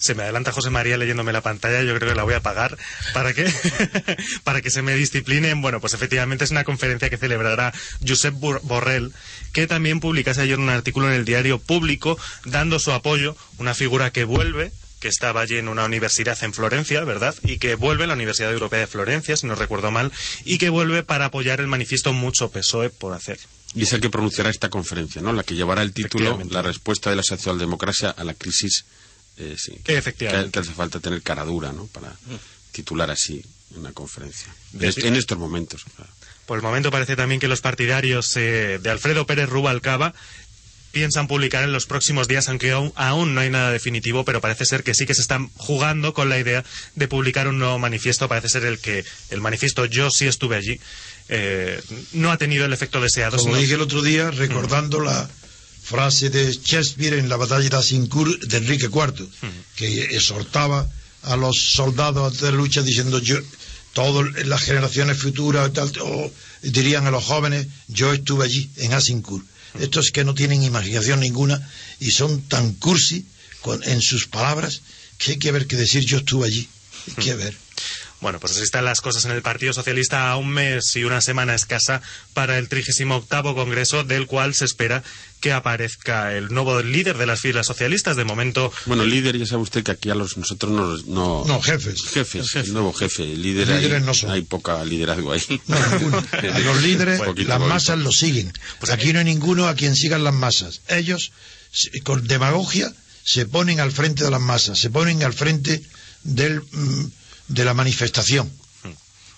Se me adelanta José María leyéndome la pantalla, yo creo que la voy a apagar para que, para que se me disciplinen. Bueno, pues efectivamente es una conferencia que celebrará Josep Bor- Borrell, que también publicase ayer un artículo en el diario público dando su apoyo, una figura que vuelve que estaba allí en una universidad en Florencia, ¿verdad? Y que vuelve, la Universidad Europea de Florencia, si no recuerdo mal, y que vuelve para apoyar el manifiesto Mucho PSOE por hacer. Y es el que pronunciará esta conferencia, ¿no? La que llevará el título. La respuesta de la socialdemocracia a la crisis. Eh, sí, que, Efectivamente. que- que hace falta tener cara dura, ¿no? Para titular así una conferencia. De- En est- en estos momentos. claro. Por el momento parece también que los partidarios eh, de Alfredo Pérez Rubalcaba piensan publicar en los próximos días, aunque aún, aún no hay nada definitivo, pero parece ser que sí que se están jugando con la idea de publicar un nuevo manifiesto. Parece ser el que el manifiesto Yo sí estuve allí eh, no ha tenido el efecto deseado. Como sino- dije el otro día, recordando la frase de Shakespeare en la batalla de Azincourt de Enrique IV, que exhortaba a los soldados de lucha diciendo yo, todas las generaciones futuras tal, o dirían a los jóvenes, yo estuve allí en Azincourt. Estos que no tienen imaginación ninguna y son tan cursi con- en sus palabras que hay que ver que decir yo estuve allí. Hay que ver. Bueno, pues así están las cosas en el Partido Socialista a un mes y una semana escasa para el 38 Congreso, del cual se espera que aparezca el nuevo líder de las filas socialistas. De momento, Bueno, líder, ya sabe usted que aquí a los, nosotros nos- no, No, jefes. Jefes, el nuevo jefe, el líder Líderes hay, no son. hay poca liderazgo ahí. No. A los líderes, las masas los siguen. Pues Aquí no hay ninguno a quien sigan las masas. Ellos, con demagogia, se ponen al frente de las masas, se ponen al frente del, mm, de la manifestación.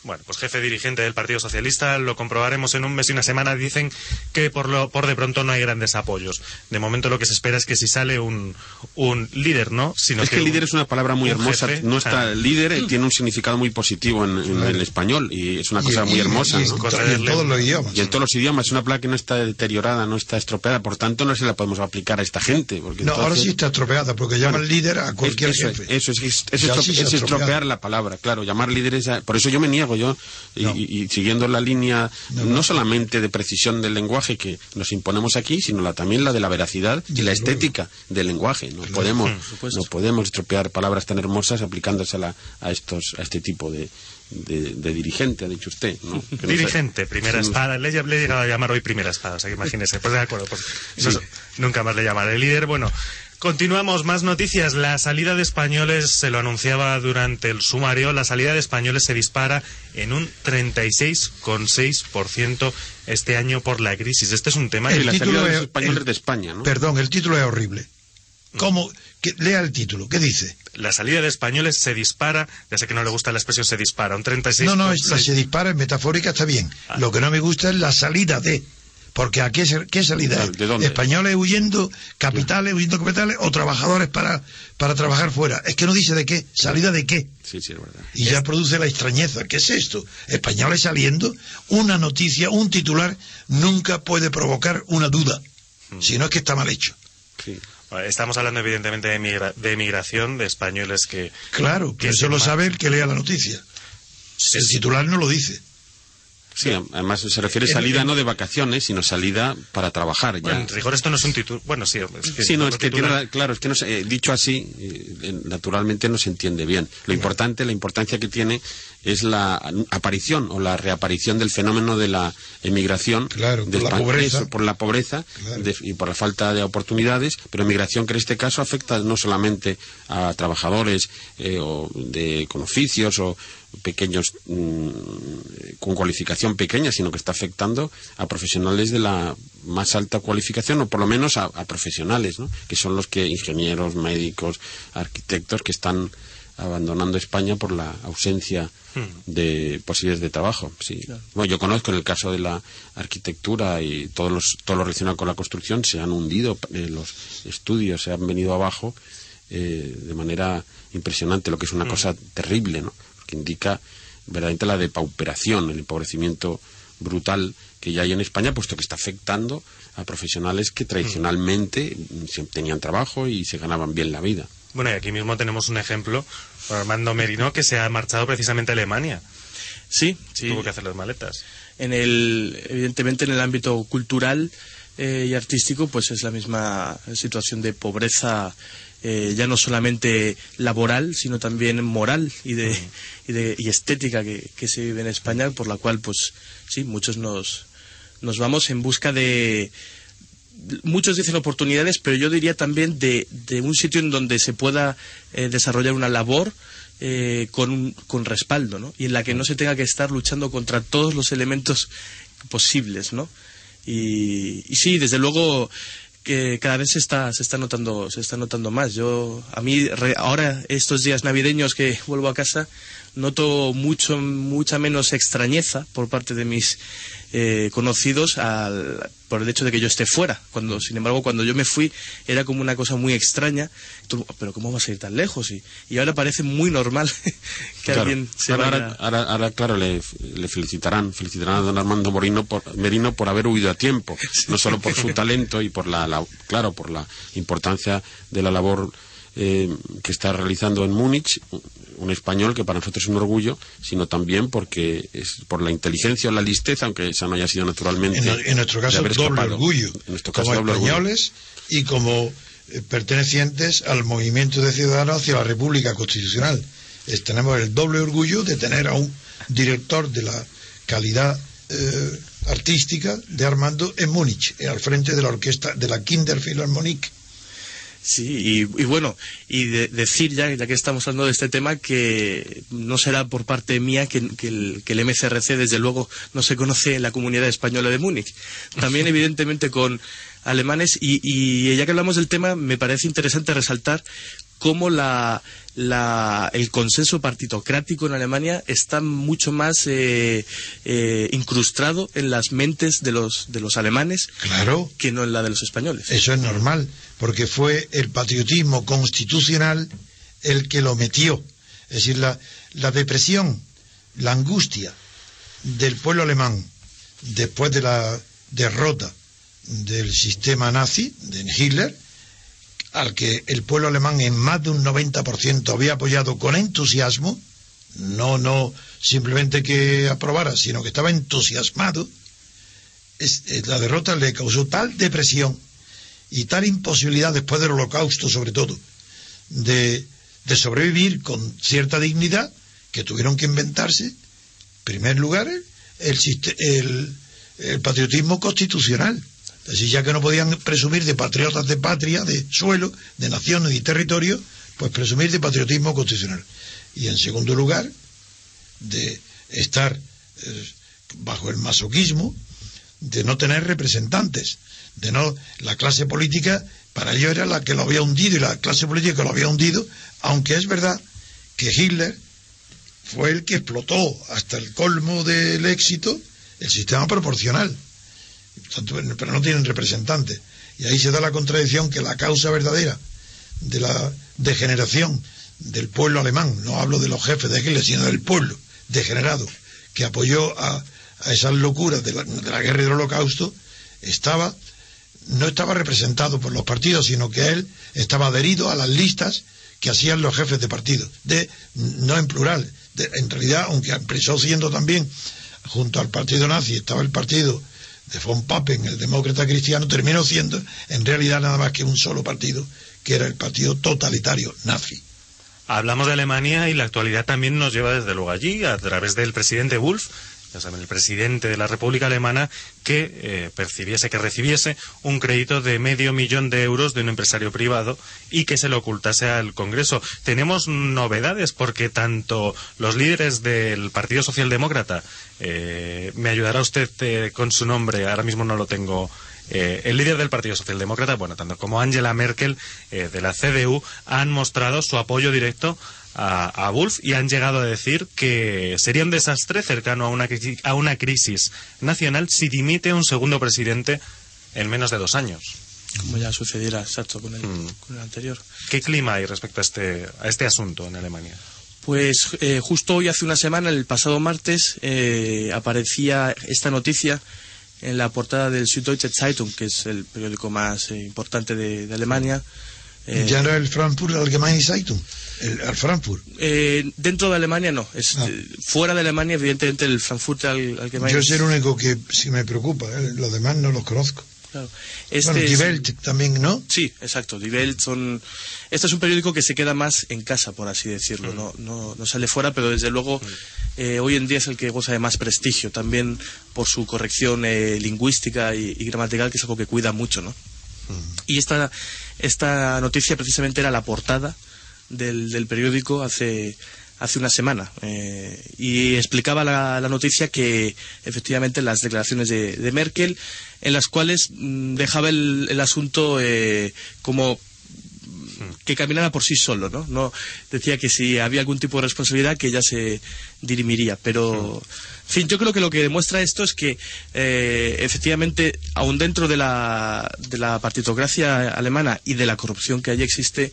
Bueno, pues jefe dirigente del Partido Socialista, lo comprobaremos en un mes y una semana. Dicen que por, lo, por de pronto no hay grandes apoyos. De momento lo que se espera es que si sale un, un líder, ¿no? Sino es que, líder es una palabra muy hermosa. no está, líder eh, tiene un significado muy positivo en, el español y es una cosa muy hermosa. Y, en todos los idiomas. Y en todos los idiomas. Es una palabra que no está deteriorada, no está estropeada. Por tanto, no se la podemos aplicar a esta gente. Porque no, ahora sí está estropeada porque llaman líder a cualquier jefe. Eso, es, es, estropear la palabra, claro. Llamar líder es... Por eso yo me niego yo, y, siguiendo la línea no, solamente de precisión del lenguaje que nos imponemos aquí, sino la, también la de la veracidad y la estética del lenguaje. No podemos, no podemos estropear palabras tan hermosas aplicándoselas a, estos, a este tipo de, de, dirigente, ha dicho usted. dirigente, primera espada. Le, he llegado a llamar hoy primera espada, o sea que imagínese. Pues de acuerdo, pues, nunca más le llamaré líder. Bueno, Continuamos, más noticias. La salida de españoles, se lo anunciaba durante el sumario, la salida de españoles se dispara en un 36,6% este año por la crisis. Este es un tema el la salida de españoles de España, ¿no? Perdón, el título es horrible. ¿Cómo? lea el título, ¿qué dice? La salida de españoles se dispara, ya sé que no le gusta la expresión se dispara, un 36. No, no, se dispara, en metafórica está bien. Ah. Lo que no me gusta es la salida de. Porque aquí, ¿qué salida? ¿De Españoles huyendo, capitales huyendo capitales o trabajadores para, para trabajar fuera. Es que no dice de qué, salida de qué. Sí, sí, es verdad. Y ya produce la extrañeza. ¿Qué es esto? Españoles saliendo, una noticia, un titular, nunca puede provocar una duda, mm. si no es que está mal hecho. Sí. Estamos hablando evidentemente de, de emigración, de españoles que... Claro, que eso lo sabe el que lea la noticia. el titular no lo dice. Sí, además se refiere salida no de vacaciones, sino salida para trabajar. Ya. en rigor esto no es un título. Bueno, sí. Es sí, no, es que tiene, claro, es que no, eh, dicho así, eh, naturalmente no se entiende bien. Lo importante, la importancia que tiene es la aparición o la reaparición del fenómeno de la emigración claro, por, la pobreza. por la pobreza y por la falta de oportunidades, pero emigración que en este caso afecta no solamente a trabajadores eh, o de, con oficios o pequeños mm, con cualificación pequeña, sino que está afectando a profesionales de la más alta cualificación o por lo menos a, profesionales, ¿no? que son los que ingenieros, médicos, arquitectos que están abandonando España por la ausencia hmm. de posibilidades de trabajo. Sí. Bueno, yo conozco en el caso de la arquitectura y todos los, todo lo relacionado con la construcción se han hundido, eh, los estudios se han venido abajo eh, de manera impresionante, lo que es una hmm. cosa terrible, ¿no? Que indica verdaderamente la depauperación, el empobrecimiento brutal que ya hay en España, puesto que está afectando a profesionales que tradicionalmente tenían trabajo y se ganaban bien la vida. Bueno, y aquí mismo tenemos un ejemplo, Armando Merino, que se ha marchado precisamente a Alemania. Sí, sí. Tuvo que hacer las maletas. En el, evidentemente, en el ámbito cultural eh, y artístico, pues es la misma situación de pobreza, eh, ya no solamente laboral, sino también moral y de, y, de y estética que, que, se vive en España, por la cual, pues sí, muchos nos, nos vamos en busca de muchos dicen oportunidades, pero yo diría también de, un sitio en donde se pueda eh, desarrollar una labor eh, con, con respaldo, ¿no? Y en la que no se tenga que estar luchando contra todos los elementos posibles, ¿no? Y, sí, desde luego que cada vez se está, se está notando, se está notando más. Yo, a mí, ahora, estos días navideños que vuelvo a casa, noto mucho, mucha menos extrañeza por parte de mis eh, conocidos al, por el hecho de que yo esté fuera. Cuando, sin embargo, cuando yo me fui era como una cosa muy extraña. pero ¿cómo vas a ir tan lejos? Y, y ahora parece muy normal que alguien se ahora, ahora, claro, le, le, felicitarán, felicitarán a don Armando Merino por, Merino por haber huido a tiempo, no solo por su talento y por la, claro, por la importancia de la labor eh, que está realizando en Múnich, un español que para nosotros es un orgullo, sino también porque es por la inteligencia o la listeza, aunque esa no haya sido naturalmente. En, nuestro caso, doble orgullo. En nuestro caso, como españoles y como eh, pertenecientes al movimiento de ciudadanos hacia la República Constitucional. tenemos el doble orgullo de tener a un director de la calidad eh, artística de Armando en Múnich, al frente de la orquesta de la Kinder Philharmonic Sí, y, bueno, y decir ya, ya que estamos hablando de este tema, que no será por parte mía que, el, que, el, MCRC, desde luego, no se conoce en la comunidad española de Múnich. También, evidentemente, con alemanes, y, y ya que hablamos del tema, me parece interesante resaltar cómo la, la, el consenso partitocrático en Alemania está mucho más eh, eh, incrustado en las mentes de los, de los alemanes Claro. que no en la de los españoles. Eso es normal, porque fue el patriotismo constitucional el que lo metió. Es decir, la, la depresión, la angustia del pueblo alemán después de la derrota del sistema nazi, de Hitler, al que el pueblo alemán en más de un 90% había apoyado con entusiasmo, no, no simplemente que aprobara, sino que estaba entusiasmado, eh, la derrota le causó tal depresión y tal imposibilidad después del holocausto sobre todo de, de sobrevivir con cierta dignidad que tuvieron que inventarse en primer lugar el- el patriotismo constitucional así ya que no podían presumir de patriotas de patria de suelo de nación y territorio pues presumir de patriotismo constitucional. Y en segundo lugar de estar eh, bajo el masoquismo de no tener representantes, de no la clase política para ello era la que lo había hundido y la clase política que lo había hundido, aunque es verdad que Hitler fue el que explotó hasta el colmo del éxito el sistema proporcional, pero no tienen representantes. Y ahí se da la contradicción que la causa verdadera de la degeneración del pueblo alemán, no hablo de los jefes de Hitler, sino del pueblo degenerado que apoyó a, a esas locuras de la, de la guerra y del holocausto, estaba, no estaba representado por los partidos, sino que él estaba adherido a las listas que hacían los jefes de partido, de, no en plural, en realidad, aunque empezó siendo también junto al partido nazi, estaba el partido de von Papen, el demócrata cristiano, terminó siendo en realidad nada más que un solo partido, que era el partido totalitario nazi. Hablamos de Alemania y la actualidad también nos lleva desde luego allí, a través del presidente Wolf, ya saben, el presidente de la República Alemana, que eh, percibiese, que recibiese un crédito de medio millón de euros de un empresario privado y que se lo ocultase al Congreso. Tenemos novedades porque tanto los líderes del Partido Socialdemócrata, eh, me ayudará usted eh, con su nombre, ahora mismo no lo tengo eh, el líder del Partido Socialdemócrata, bueno, tanto como Angela Merkel eh, de la CDU, han mostrado su apoyo directo a, a Wolf y han llegado a decir que sería un desastre cercano a una, crisi- a una crisis nacional si dimite un segundo presidente en menos de dos años. Como ya sucediera exacto con el, Mm. con el anterior. ¿Qué clima hay respecto a este, a este asunto en Alemania? Pues eh, justo hoy, hace una semana, el pasado martes, eh, aparecía esta noticia en la portada del Süddeutsche Zeitung, que es el periódico más eh, importante de, de Alemania. Eh, ya no el Frankfurt Allgemeine Zeitung, el, el Frankfurt. eh, dentro de Alemania no, es Ah. eh, fuera de Alemania, evidentemente el Frankfurt al, Allgemeine. Yo es el único que sí me preocupa, ¿eh? los demás no los conozco. Claro. Este bueno, Die Welt también, ¿no? Sí, exacto. Die Welt son... Este es un periódico que se queda más en casa, por así decirlo. No, no, no sale fuera, pero desde luego eh, hoy en día es el que goza de más prestigio, también por su corrección eh, lingüística y, y gramatical, que es algo que cuida mucho, ¿no? Y esta, esta noticia precisamente era la portada del, del periódico hace, hace una semana. eh, y explicaba la, la noticia que efectivamente las declaraciones de, de Merkel, en las cuales mm, dejaba el, el asunto eh, como que caminara por sí solo, ¿no? No decía que si había algún tipo de responsabilidad que ya se dirimiría, pero en fin, yo creo que lo que demuestra esto es que eh, efectivamente, aun dentro de la, de la partitocracia alemana y de la corrupción que allí existe, mm,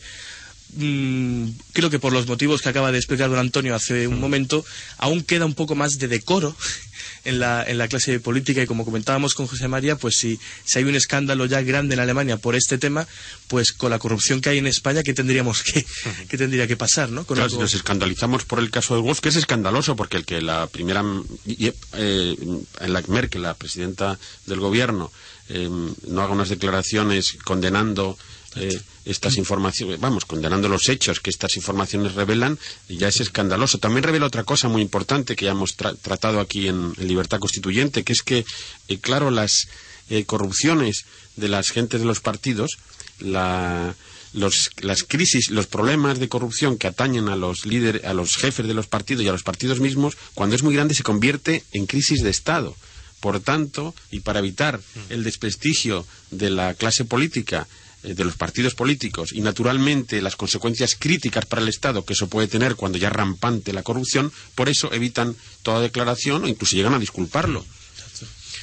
creo que por los motivos que acaba de explicar don Antonio hace un momento, aún queda un poco más de decoro en la, en la clase política y como comentábamos con José María, pues si, si hay un escándalo ya grande en Alemania por este tema, pues con la corrupción que hay en España, ¿qué tendríamos que, qué tendría que pasar, no? Con Claro, si algo- nos escandalizamos por el caso de Wolf, que es escandaloso, porque el que la primera, eh, en la Merkel, la presidenta del gobierno, eh, no haga unas declaraciones condenando eh, estas informaciones, vamos, condenando los hechos que estas informaciones revelan, ya es escandaloso. También revela otra cosa muy importante que ya hemos tra- tratado aquí en, Libertad Constituyente, que es que, eh, claro, las eh, corrupciones de las gentes de los partidos, la, los, las crisis, los problemas de corrupción que atañen a los líderes, a los jefes de los partidos y a los partidos mismos, cuando es muy grande se convierte en crisis de Estado. Por tanto, y para evitar el desprestigio de la clase política de los partidos políticos y naturalmente las consecuencias críticas para el Estado que eso puede tener cuando ya rampante la corrupción, por eso evitan toda declaración o incluso llegan a disculparlo.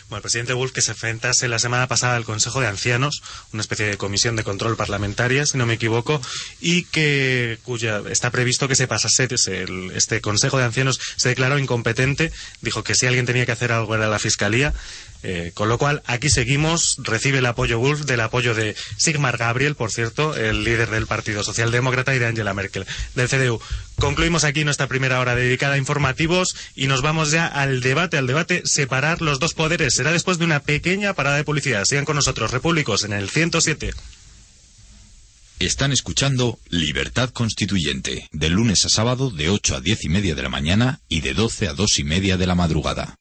Bueno, el presidente Wolf que se enfrentase la semana pasada al Consejo de Ancianos, una especie de comisión de control parlamentaria, si no me equivoco, y que cuya está previsto que se pasase este Consejo de Ancianos se declaró incompetente, dijo que si alguien tenía que hacer algo era la Fiscalía, eh, con lo cual, aquí seguimos, recibe el apoyo Wolf, del apoyo de Sigmar Gabriel, por cierto, el líder del Partido Socialdemócrata, y de Angela Merkel, del CDU. Concluimos aquí nuestra primera hora dedicada a informativos y nos vamos ya al debate, al debate separar los dos poderes. Será después de una pequeña parada de publicidad. Sigan con nosotros, Repúblicos, en el 107. Están escuchando Libertad Constituyente, de lunes a sábado de 8 a 10 y media de la mañana y de 12 a 2 y media de la madrugada.